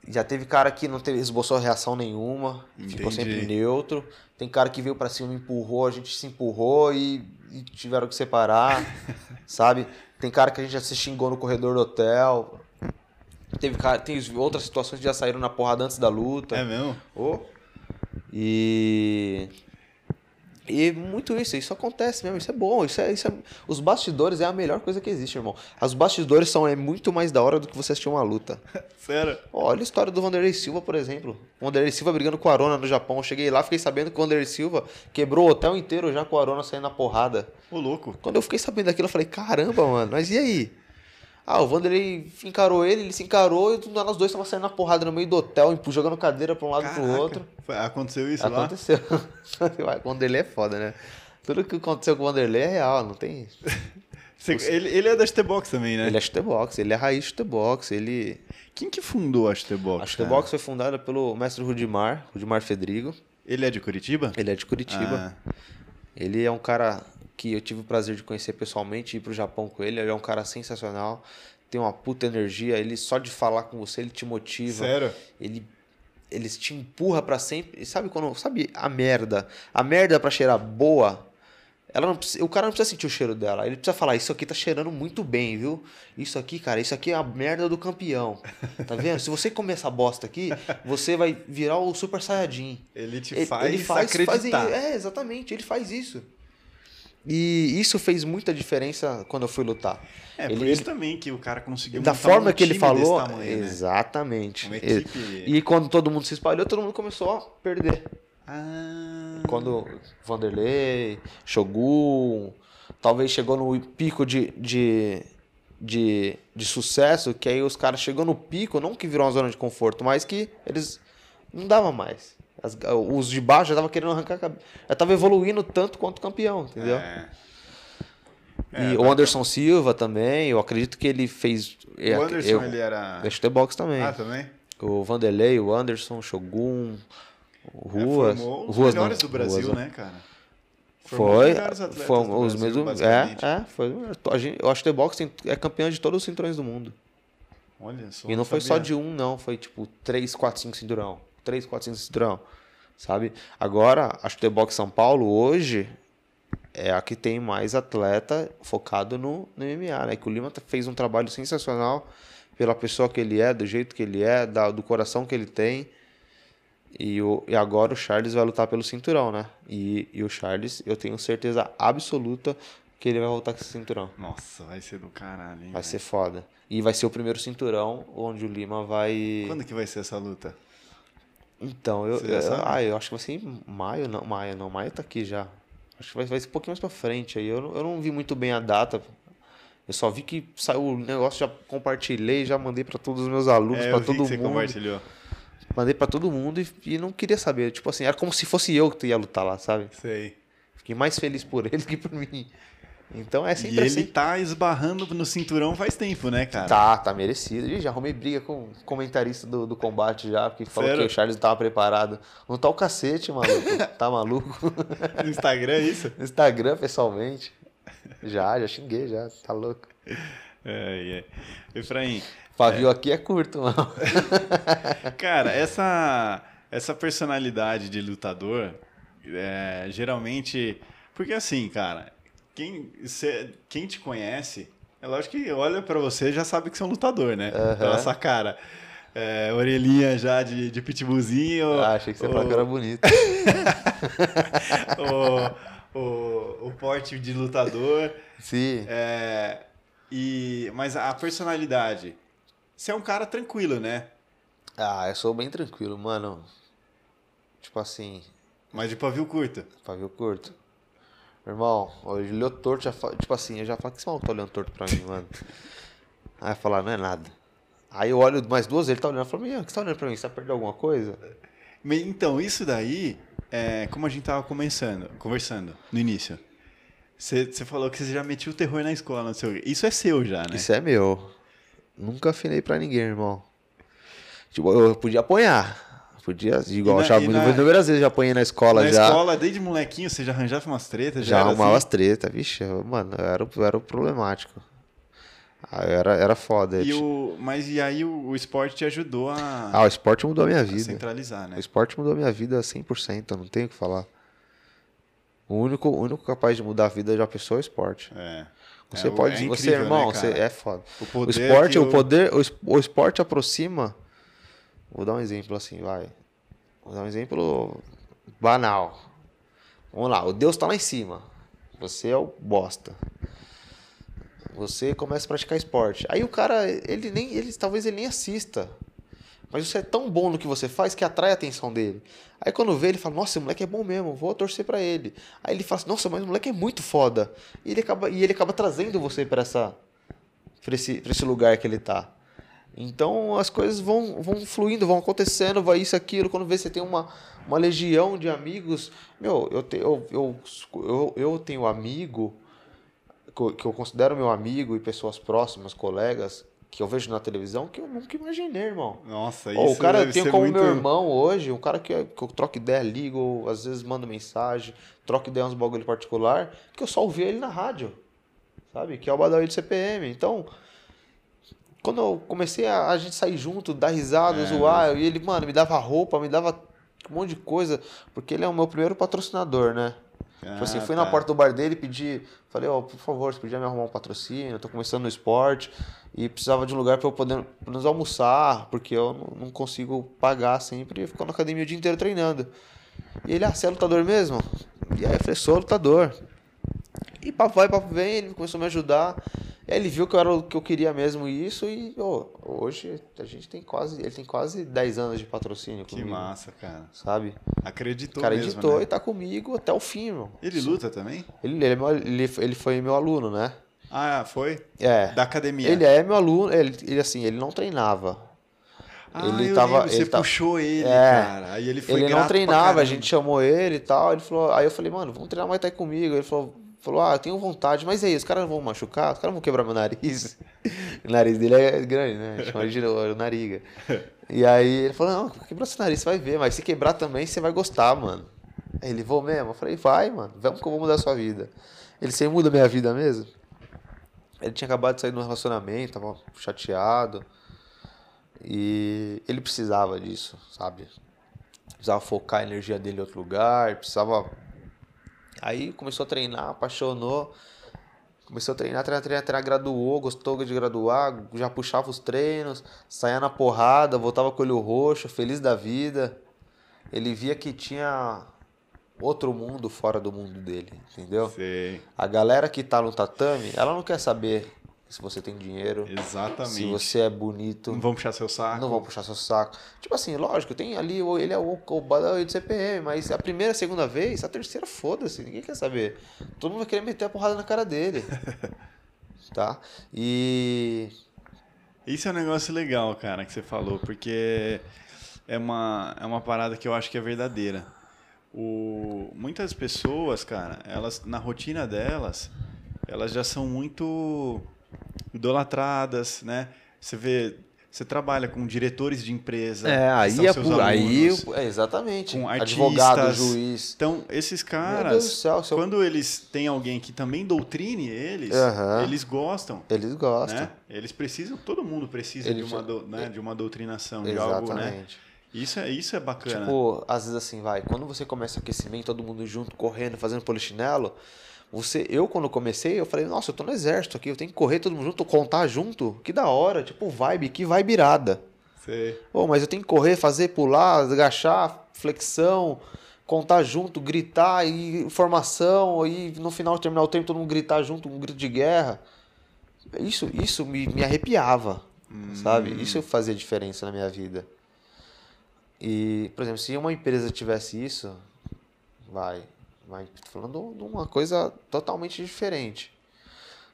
Já teve cara que não teve, esboçou reação nenhuma, ficou Entendi. sempre neutro. Tem cara que veio pra cima, empurrou, a gente se empurrou e, e tiveram que separar, (laughs) sabe? Tem cara que a gente já se xingou no corredor do hotel. Teve tem outras situações que já saíram na porrada antes da luta. É mesmo? Ô. E. E muito isso, isso acontece mesmo, isso é bom, isso é, isso é- Os bastidores é a melhor coisa que existe, irmão. Os bastidores são é muito mais da hora do que você assistir uma luta. (laughs) Sério? Olha a história do Vanderlei Silva, por exemplo. O Vanderlei Silva brigando com o Arona no Japão. Eu cheguei lá, fiquei sabendo que o Vanderlei Silva quebrou o hotel inteiro já com o Arona saindo na porrada. Ô, louco. Quando eu fiquei sabendo daquilo, eu falei, caramba, mano, mas e aí? Ah, o Vanderlei encarou ele, ele se encarou e nós dois estávamos saindo na porrada no meio do hotel, jogando cadeira pra um lado e pro outro. Foi- aconteceu isso lá? Aconteceu. (laughs) o Vanderlei é foda, né? Tudo que aconteceu com o Vanderlei é real, não tem. (laughs) Você- ele, ele é da Chutebox também, né? Ele é chutebox, ele é raiz chutebox, ele. Quem que fundou a Chutebox? A chutebox foi fundada pelo mestre Rudimar, Rudimar Fedrigo. Ele é de Curitiba? Ele é de Curitiba. Ah, Ele é um cara que eu tive o prazer de conhecer pessoalmente, ir pro Japão com ele. Ele é um cara sensacional, tem uma puta energia. Ele só de falar com você, ele te motiva. sério? Ele eles te empurra pra sempre. E Sabe quando, sabe a merda? A merda pra cheirar boa, ela não precisa- o cara não precisa sentir o cheiro dela. Ele precisa falar: "Isso aqui tá cheirando muito bem, viu? Isso aqui, cara, isso aqui é a merda do campeão". Tá vendo? Se você comer essa bosta aqui, você vai virar o Super Saiyajin. Ele te Ele- faz, ele faz, acreditar. faz- é, exatamente, ele faz isso. E isso fez muita diferença quando eu fui lutar. É, ele, por isso também que o cara conseguiu da forma um que ele falou, tamanho, né? exatamente. E- equipe- E quando todo mundo se espalhou, todo mundo começou a perder. Ah, Quando Vanderlei, Shogun, talvez chegou no pico de, de, de, de sucesso que aí os caras chegou no pico, não que virou uma zona de conforto, mas que eles não dava mais. As- os de baixo já tava querendo arrancar a cabeça. Já tava evoluindo tanto quanto campeão, entendeu? É. e o Anderson Silva também, eu acredito que ele fez. O Anderson, eu, ele era... eu chutei boxe também. Ah, também? O Vanderlei, o Anderson, o Shogun, o É, Ruas. formou os Ruas não, melhores do Brasil, Ruas, né, cara? Foi, os melhores atletas foi os mesmos. É, é, foi. A gente, eu acho que o boxe é campeão de todos os cinturões do mundo. Olha só. E não foi só sabia. de um, não. Foi tipo 3, 4, 5 cinturão. 3, 4, 5 cinturão. Sabe? Agora, a Chutebox São Paulo hoje é a que tem mais atleta focado no, no MMA, né? Que o Lima tá- fez um trabalho sensacional pela pessoa que ele é, do jeito que ele é, da- do coração que ele tem. E, o, e agora o Charles vai lutar pelo cinturão, né? E, e o Charles, eu tenho certeza absoluta que ele vai voltar com esse cinturão. Nossa, vai ser do caralho, hein? Vai velho? ser foda. E vai ser o primeiro cinturão onde o Lima vai. Quando que vai ser essa luta? Então, eu, eu- ah, eu acho que vai ser em maio, não, maio não, maio tá aqui já. Acho que vai, vai ser um pouquinho mais pra frente aí. Eu, não- eu não vi muito bem a data. Eu só vi que saiu o negócio, já compartilhei, já mandei pra todos os meus alunos, É, vi todo que você mundo. compartilhou. Mandei pra todo mundo e, e não queria saber. Tipo assim, era como se fosse eu que ia lutar lá, sabe? Sei. Fiquei mais feliz por (laughs) ele que por mim. Então é E sempre ele assim. tá esbarrando no cinturão faz tempo, né, cara? Tá, tá merecido. Ih, já arrumei briga com o comentarista do, do combate já, porque falou Sério? que o Charles não tava preparado. Não tá o cacete, maluco. tá maluco? (laughs) No Instagram é isso? No Instagram, pessoalmente. Já, já xinguei, já. Tá louco. É, é. Efraim, Pavio aqui é curto, mano. (laughs) cara, essa, essa personalidade de lutador, é, geralmente... Porque assim, cara, quem, cê- quem te conhece, é lógico que olha pra você e já sabe que você é um lutador, né? Pela essa cara. É, orelhinha já de, de pitbullzinho. Ah, achei que você falou que era bonito. (laughs) o, o, o porte de lutador. Sim. É, e, mas a personalidade. Você é um cara tranquilo, né? Ah, eu sou bem tranquilo, mano. Tipo assim, Mas de pavio curto. pavio curto. Irmão, hoje olhou torto, já fa... tipo assim, eu já falo que esse maluco tá olhando torto pra mim, mano. Aí eu falar, não é nada. Aí eu olho mais duas, ele tá olhando, eu falo, meu, o que você tá olhando pra mim? Você tá perdendo alguma coisa? Então, isso daí, é, como a gente tava começando, conversando no início. Você você falou que você já metiu o terror na escola, não sei o quê. Isso é seu já, né? Isso é meu. Nunca afinei pra ninguém, irmão. Tipo, eu podia apanhar. Podia, igual, na- já, na- inúmeras vezes já apanhei na escola na já. escola, desde molequinho, você já arranjava umas tretas? já era arrumava as assim? tretas, vixe, eu- mano, eu era, eu era o problemático. Ah, eu era, era foda. E Ti- o, mas e aí o, o esporte te ajudou a, Ah, o esporte mudou a minha a vida. centralizar, né? O esporte mudou a minha vida 100%, eu não tenho o que falar. O único, o único capaz de mudar a vida de uma pessoa é o esporte. É. Você É, pode, é você, incrível, irmão, né, você é foda. O O esporte, que o poder, o esporte aproxima. Vou dar um exemplo assim, vai. Vou dar um exemplo banal. Vamos lá, o Deus tá lá em cima. Você é o bosta. Você começa a praticar esporte. Aí o cara, ele nem, ele talvez ele nem assista. Mas você é tão bom no que você faz que atrai a atenção dele. Aí quando vê, ele fala: Nossa, esse moleque é bom mesmo, vou torcer pra ele. Aí ele fala: assim, Nossa, mas o moleque é muito foda. E ele acaba, e ele acaba trazendo você pra essa pra esse, pra esse lugar que ele tá. Então as coisas vão, vão fluindo, vão acontecendo, vai isso, aquilo. Quando vê você tem uma, uma legião de amigos. Meu, eu, te, eu, eu, eu, eu tenho amigo que eu- que eu considero meu amigo e pessoas próximas, colegas, que eu vejo na televisão que eu nunca imaginei, irmão. Nossa, isso o cara deve tem como muito... meu irmão hoje, um cara que, que eu troco ideia, ligo, às vezes mando mensagem, troco ideia uns bagulho particular, que eu só ouvi ele na rádio, sabe? Que é o Badawi do CPM. Então, quando eu comecei a, a gente sair junto, dar risada, É, zoar, e ele, mano, me dava roupa, me dava um monte de coisa, porque ele é o meu primeiro patrocinador, né? tipo assim, Ah, fui tá. na porta do bar dele, pedi, falei, ó, por favor, você podia me arrumar um patrocínio, eu tô começando no esporte e precisava de um lugar para eu poder menos almoçar, porque eu não, consigo pagar sempre, ficou na academia o dia inteiro treinando. E ele, ah, você é lutador mesmo? E aí eu falei, sou lutador. E papo vai, papo vem, ele começou a me ajudar. Aí ele viu que eu era o que eu queria mesmo isso e ô, hoje a gente tem quase, ele tem quase 10 anos de patrocínio Que comigo, massa, cara. sabe? Acreditou cara mesmo, editou né? e tá comigo até o fim, irmão. Ele luta também? Ele, ele, é meu- ele, ele foi meu aluno, né? Ah, foi? É. Da academia. Ele é meu aluno, ele, ele assim, ele não treinava. Ah, ele tava- lembro, você ele puxou ele, É. cara. Aí ele foi ele não treinava, a gente chamou ele e tal. Ele falou, aí eu falei, mano, vamos treinar Muay Thai comigo. Ele falou, falou, ah, eu tenho vontade, mas e aí, os caras não vão machucar? Os caras vão quebrar meu nariz. (laughs) o nariz dele é grande, né? Chama de nariga. E aí ele falou, não, quebrar seu nariz, você vai ver, mas se quebrar também, você vai gostar, mano. Aí ele, vou mesmo? Eu falei, vai, mano, vamos que eu vou mudar a sua vida. Ele, você muda minha vida mesmo? Ele tinha acabado de sair de um relacionamento, tava chateado. E ele precisava disso, sabe? Precisava focar a energia dele em outro lugar, precisava. Aí começou a treinar, apaixonou. Começou a treinar, treinar, treinar, treinar, graduou, gostou de graduar, já puxava os treinos, saía na porrada, voltava com o olho roxo, feliz da vida. Ele via que tinha outro mundo fora do mundo dele, entendeu? Sei, A galera que tá no tatame, ela não quer saber se você tem dinheiro, exatamente. se você é bonito, Não vão puxar seu saco. não vão puxar seu saco. Tipo assim, lógico, tem ali, ele é o, o badal de CPM, mas a primeira, a segunda vez, a terceira, foda-se, ninguém quer saber. Todo mundo vai querer meter a porrada na cara dele. (laughs) tá? E. Isso é um negócio legal, cara, que você falou, porque é uma, é uma parada que eu acho que é verdadeira. O, muitas pessoas, cara, elas na rotina delas, elas já são muito idolatradas, né? Você vê, você trabalha com diretores de empresa, É, aí é, pu- aí alunos, é, exatamente. com Advogado, juiz. Então, esses caras, céu, se eu- quando eles têm alguém que também doutrine eles, Aham. eles gostam. Eles gostam. Né? Eles precisam, todo mundo precisa Ele de, uma do- né, de uma doutrinação, de algo, né? Exatamente. Isso é, isso é bacana. Tipo, às vezes assim, vai, quando você começa aquecimento, todo mundo junto, correndo, fazendo polichinelo, você, eu quando comecei, eu falei, nossa, eu tô no exército aqui, eu tenho que correr todo mundo junto, contar junto, que da hora, tipo, vibe, que vibe irada. Sei. Pô, mas eu tenho que correr, fazer, pular, agachar, flexão, contar junto, gritar, e formação, aí no final terminar o tempo todo mundo gritar junto, um grito de guerra. Isso, isso me, me arrepiava, sabe? Isso fazia diferença na minha vida. E, por exemplo, se uma empresa tivesse isso, vai, tô falando de uma coisa totalmente diferente.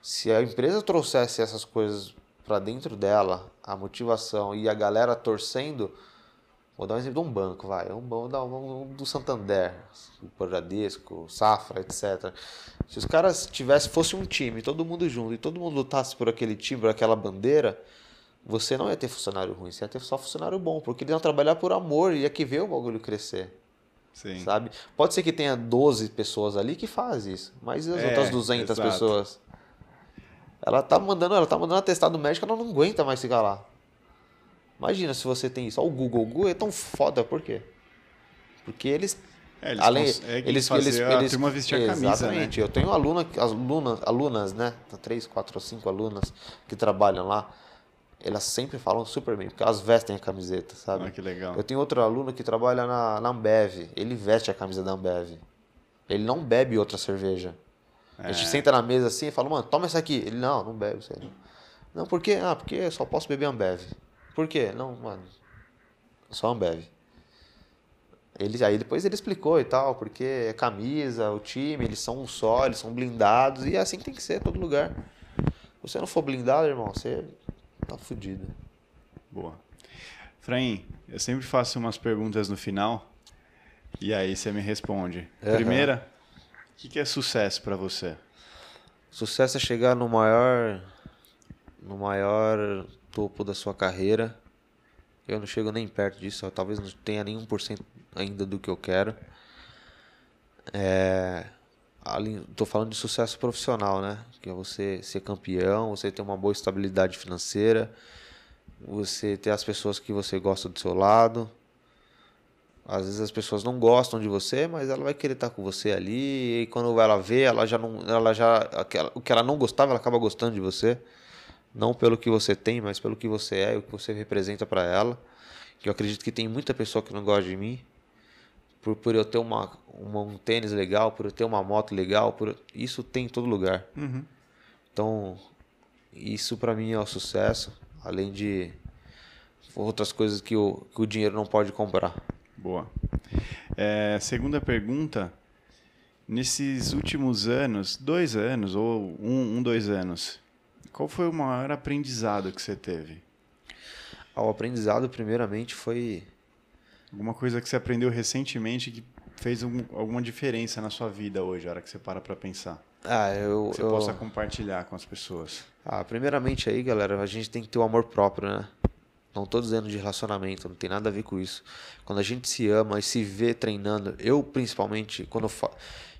Se a empresa trouxesse essas coisas para dentro dela, a motivação e a galera torcendo, vou dar um exemplo de um banco, vai, um banco da- um, do Santander, o Bradesco, Safra, etc. Se os caras tivesse fosse um time, todo mundo junto e todo mundo lutasse por aquele time, por aquela bandeira, você não ia ter funcionário ruim, você ia ter só funcionário bom, porque eles iam trabalhar por amor e ia que ver o bagulho crescer, Sim. sabe? Pode ser que tenha 12 pessoas ali que faz isso, mas as É, outras 200 exato. pessoas? Ela tá mandando, ela tá mandando atestado médico, ela não aguenta mais ficar lá. Imagina se você tem isso. Ó, o Google, o Google é tão foda, por quê? Porque eles É, eles além eles fazer eles, a eles turma vestir a camisa, né? exatamente eu tenho aluna alunas alunas né três quatro cinco alunas que trabalham lá elas sempre falam super bem porque elas vestem a camiseta sabe? Ah, que legal. eu tenho outro aluno que trabalha na, na Ambev. Ele veste a camisa da Ambev. Ele não bebe outra cerveja. A É. gente senta na mesa assim e fala mano toma essa aqui. Ele não não bebe isso aí não por quê? Ah porque eu só posso beber Ambev. Por quê? Não mano só Ambev. Ele, aí depois ele explicou e tal, porque é camisa, o time, eles são um só, eles são blindados, e é assim que tem que ser todo lugar. Se você não for blindado, irmão, você tá fudido. Boa. Fraim, eu sempre faço umas perguntas no final e aí você me responde. Aham. Primeira, o que que é sucesso pra você? Sucesso é chegar no maior no maior topo da sua carreira. Eu não chego nem perto disso, talvez não tenha nem 1% ainda do que eu quero. É, tô falando de sucesso profissional, né? Que é você ser campeão, você ter uma boa estabilidade financeira, você ter as pessoas que você gosta do seu lado. Às vezes as pessoas não gostam de você, mas ela vai querer estar com você ali. E quando ela vê, ela já não, ela já o que ela não gostava, ela acaba gostando de você, não pelo que você tem, mas pelo que você é e o que você representa para ela. Que eu acredito que tem muita pessoa que não gosta de mim por, por eu ter uma, uma- um tênis legal, por eu ter uma moto legal, por isso tem em todo lugar. Então, isso para mim é o sucesso, além de outras coisas que o, que o dinheiro não pode comprar. Boa. É, segunda pergunta, Nesses últimos anos, dois anos ou um, um, dois anos, qual foi o maior aprendizado que você teve? O aprendizado, primeiramente, foi. Alguma coisa que você aprendeu recentemente que fez um, alguma diferença na sua vida hoje, a hora que você para para pensar? Ah, eu. Que você eu... possa compartilhar com as pessoas. Ah, primeiramente aí, galera, a gente tem que ter o amor próprio, né? Não tô dizendo de relacionamento, não tem nada a ver com isso. Quando a gente se ama e se vê treinando, eu principalmente, quando eu, fa...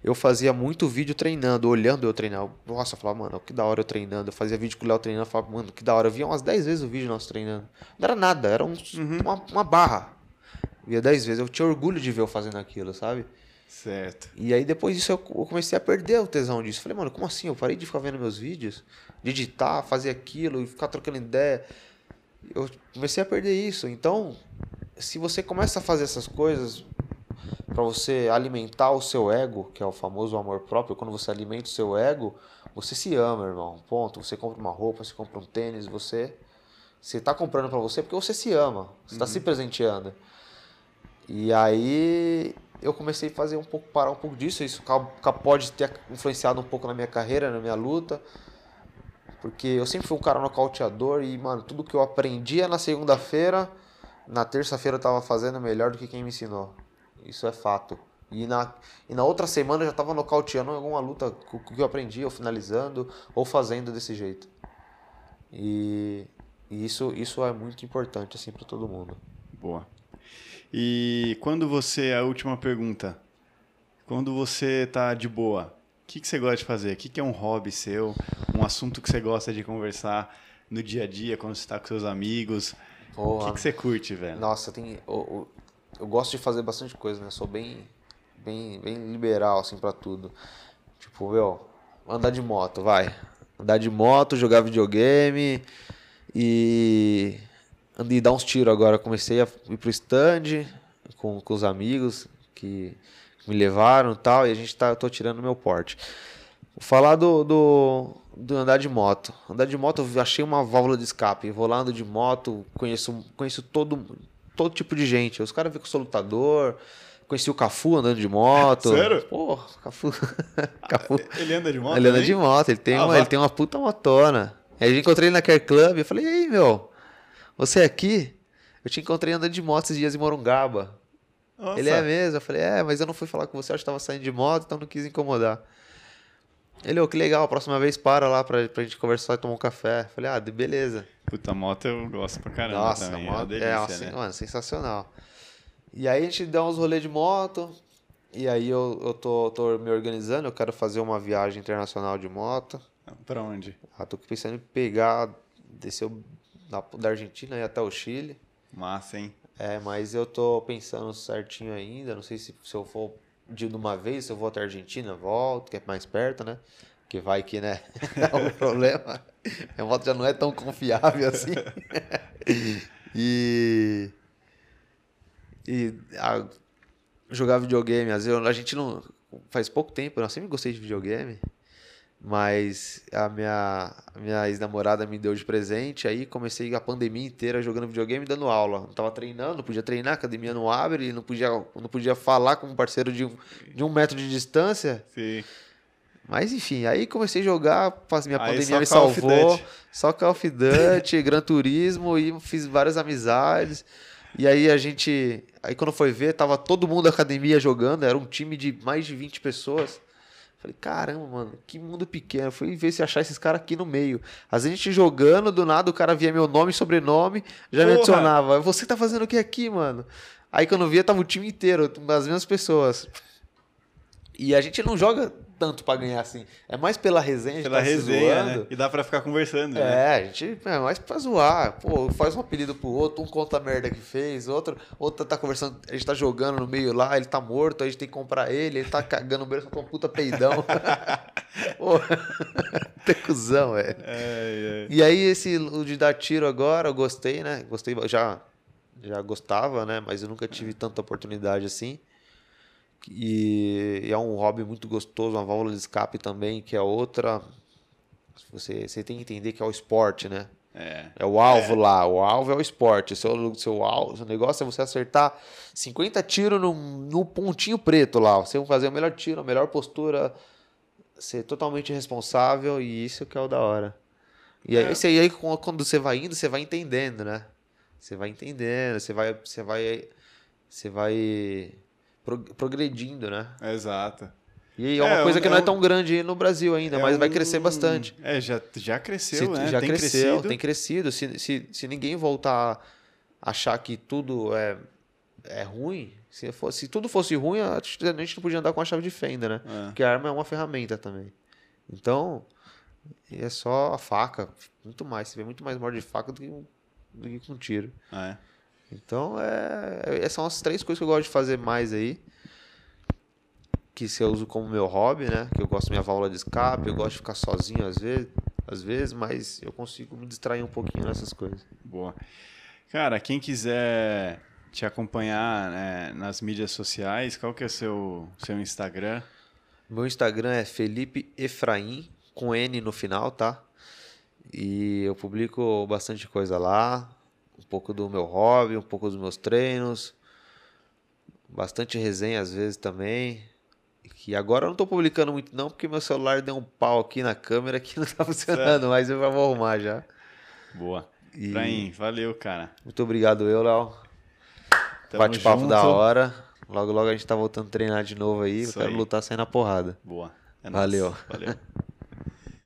eu fazia muito vídeo treinando, olhando eu treinar. Nossa, eu falava, mano, que da hora eu treinando. Eu fazia vídeo com o Léo treinando, eu falava, mano, que da hora. Eu via umas 10 vezes o vídeo nosso treinando. Não era nada, era um, uhum. uma, uma barra. Eu via 10 vezes. Eu tinha orgulho de ver eu fazendo aquilo, sabe? Certo. E aí depois disso eu comecei a perder o tesão disso. Falei, mano, como assim? Eu parei de ficar vendo meus vídeos, de editar, fazer aquilo e ficar trocando ideia. Eu comecei a perder isso. Então, se você começa a fazer essas coisas para você alimentar o seu ego, que é o famoso amor próprio, quando você alimenta o seu ego, você se ama, irmão. Ponto. Você compra uma roupa, você compra um tênis, você você tá comprando para você porque você se ama, você está uhum. se presenteando. E aí eu comecei a fazer um pouco, parar um pouco disso. Isso pode ter influenciado um pouco na minha carreira, na minha luta. Porque eu sempre fui um cara nocauteador e, mano, tudo que eu aprendia na segunda-feira, na terça-feira eu tava fazendo melhor do que quem me ensinou. Isso é fato. E na, e na outra semana eu já tava nocauteando alguma luta que eu aprendi, ou finalizando, ou fazendo desse jeito. E, e isso, isso é muito importante, assim, para todo mundo. Boa. E quando você, a última pergunta, quando você tá de boa, o que, que você gosta de fazer? O que, que é um hobby seu? Um assunto que você gosta de conversar no dia a dia, quando você está com seus amigos? Porra. O que, que você curte, velho? Nossa, tem, eu, eu, eu, gosto de fazer bastante coisa, né? Sou bem, bem, bem liberal, assim, para tudo. Tipo, meu, andar de moto, vai. Andar de moto, jogar videogame e andei dar uns tiros agora. Comecei a ir pro stand com, com os amigos que me levaram e tal, e a gente tá, eu tô tirando meu porte. Vou falar do, do, do, andar de moto. Andar de moto, eu achei uma válvula de escape. Vou lá ando de moto, conheço, conheço todo, todo tipo de gente. Os caras veem que eu sou lutador. Conheci o Cafu andando de moto. (laughs) Sério? Pô, Cafu. (laughs) Cafu. Ele anda de moto? Ele anda de moto, ele tem, ah, uma, ele tem uma puta motona. Aí eu encontrei ele na Care Club, eu falei, e aí, meu, você é aqui? Eu te encontrei andando de moto esses dias em Morungaba. Nossa. Ele é mesmo? Eu falei, é, mas eu não fui falar com você, eu estava saindo de moto, então não quis incomodar. Ele, ô, oh, que legal, a próxima vez para lá pra, pra gente conversar e tomar um café. Eu falei, ah, beleza. Puta, moto eu gosto pra caramba Nossa, também. É moto, é, delícia, é assim, né? mano, sensacional. E aí a gente dá uns rolês de moto, e aí eu, eu tô, tô me organizando, eu quero fazer uma viagem internacional de moto. Pra onde? Ah, tô pensando em pegar, descer da, da Argentina e até o Chile. Massa, hein? É, mas eu tô pensando certinho ainda. Não sei se, se eu for de uma vez, se eu vou até a Argentina, volto, que é mais perto, né? Que vai que, né? (laughs) é um problema. A moto já não é tão confiável assim. (laughs) e. E. A, jogar videogame, às vezes a gente não. Faz pouco tempo, eu sempre gostei de videogame. Mas a minha, a minha ex-namorada me deu de presente, aí comecei a pandemia inteira jogando videogame e dando aula. Não tava treinando, não podia treinar, a academia não abre, não podia, não podia falar com um parceiro de um, de um metro de distância. Sim. Mas enfim, aí comecei a jogar, minha aí pandemia me salvou. Só Call of Duty, Gran Turismo e fiz várias amizades. E aí a gente. Aí quando foi ver, tava todo mundo da academia jogando, era um time de mais de 20 pessoas. Falei, caramba, mano, que mundo pequeno. Fui ver se achar esses caras aqui no meio. Às vezes a gente jogando, do nada o cara via meu nome e sobrenome, já Porra. me adicionava. Você tá fazendo o que aqui, mano? Aí quando eu via, tava o time inteiro, as mesmas pessoas. E a gente não joga tanto para ganhar assim. É mais pela resenha, pela tá resenha, né? E dá para ficar conversando. É, né? a gente é mais para zoar. Pô, faz um apelido pro outro, um conta a merda que fez, outro, outro tá conversando, a gente tá jogando no meio lá, ele tá morto, a gente tem que comprar ele, ele tá cagando o berço com um puta peidão. (laughs) Pô, (laughs) tem cuzão, é. É, é. E aí esse o de dar tiro agora, eu gostei, né? Gostei, já já gostava, né? Mas eu nunca tive tanta oportunidade assim. E, é um hobby muito gostoso, uma válvula de escape também, que é outra. Você, você tem que entender que é o esporte, né? É. É o alvo lá, o alvo é o esporte. O seu, seu, alvo, seu negócio é você acertar 50 tiros no, no pontinho preto lá. Você fazer o melhor tiro, a melhor postura, ser totalmente responsável e isso que é o da hora. E aí, É. aí quando você vai indo, você vai entendendo, né? Você vai entendendo, você vai, você vai, você vai progredindo, né? Exato. E é uma É, coisa um- que não é é um- tão grande no Brasil ainda, mas vai um- crescer bastante. É, já, já cresceu, Se- né? já tem cresceu, crescido. tem crescido. Se, se, se ninguém voltar a achar que tudo é, é ruim, se, fosse, se tudo fosse ruim, a gente não podia andar com a chave de fenda, né? É. Porque a arma é uma ferramenta também. Então, é só a faca, muito mais. Você vê muito mais morte de faca do que, um- do que com tiro. É. Então, é, essas são as três coisas que eu gosto de fazer mais aí. Que se eu uso como meu hobby, né? Que eu gosto da minha válvula de escape, eu gosto de ficar sozinho às vezes, às vezes, mas eu consigo me distrair um pouquinho nessas coisas. Boa. Cara, quem quiser te acompanhar né, nas mídias sociais, qual que é o seu, seu Instagram? Meu Instagram é Felipe Efraim, com N no final, tá? E eu publico bastante coisa lá, um pouco do meu hobby, um pouco dos meus treinos, bastante resenha às vezes também. Que agora eu não tô publicando muito não, porque meu celular deu um pau aqui na câmera que não tá (laughs) funcionando, mas eu já vou arrumar já. Boa. E- Efraim, valeu, cara. Muito obrigado eu, Léo. Bate-papo da hora. Logo, logo a gente tá voltando a treinar de novo aí. Isso eu quero aí. lutar sair na porrada. Boa. É Valeu. Valeu. (laughs)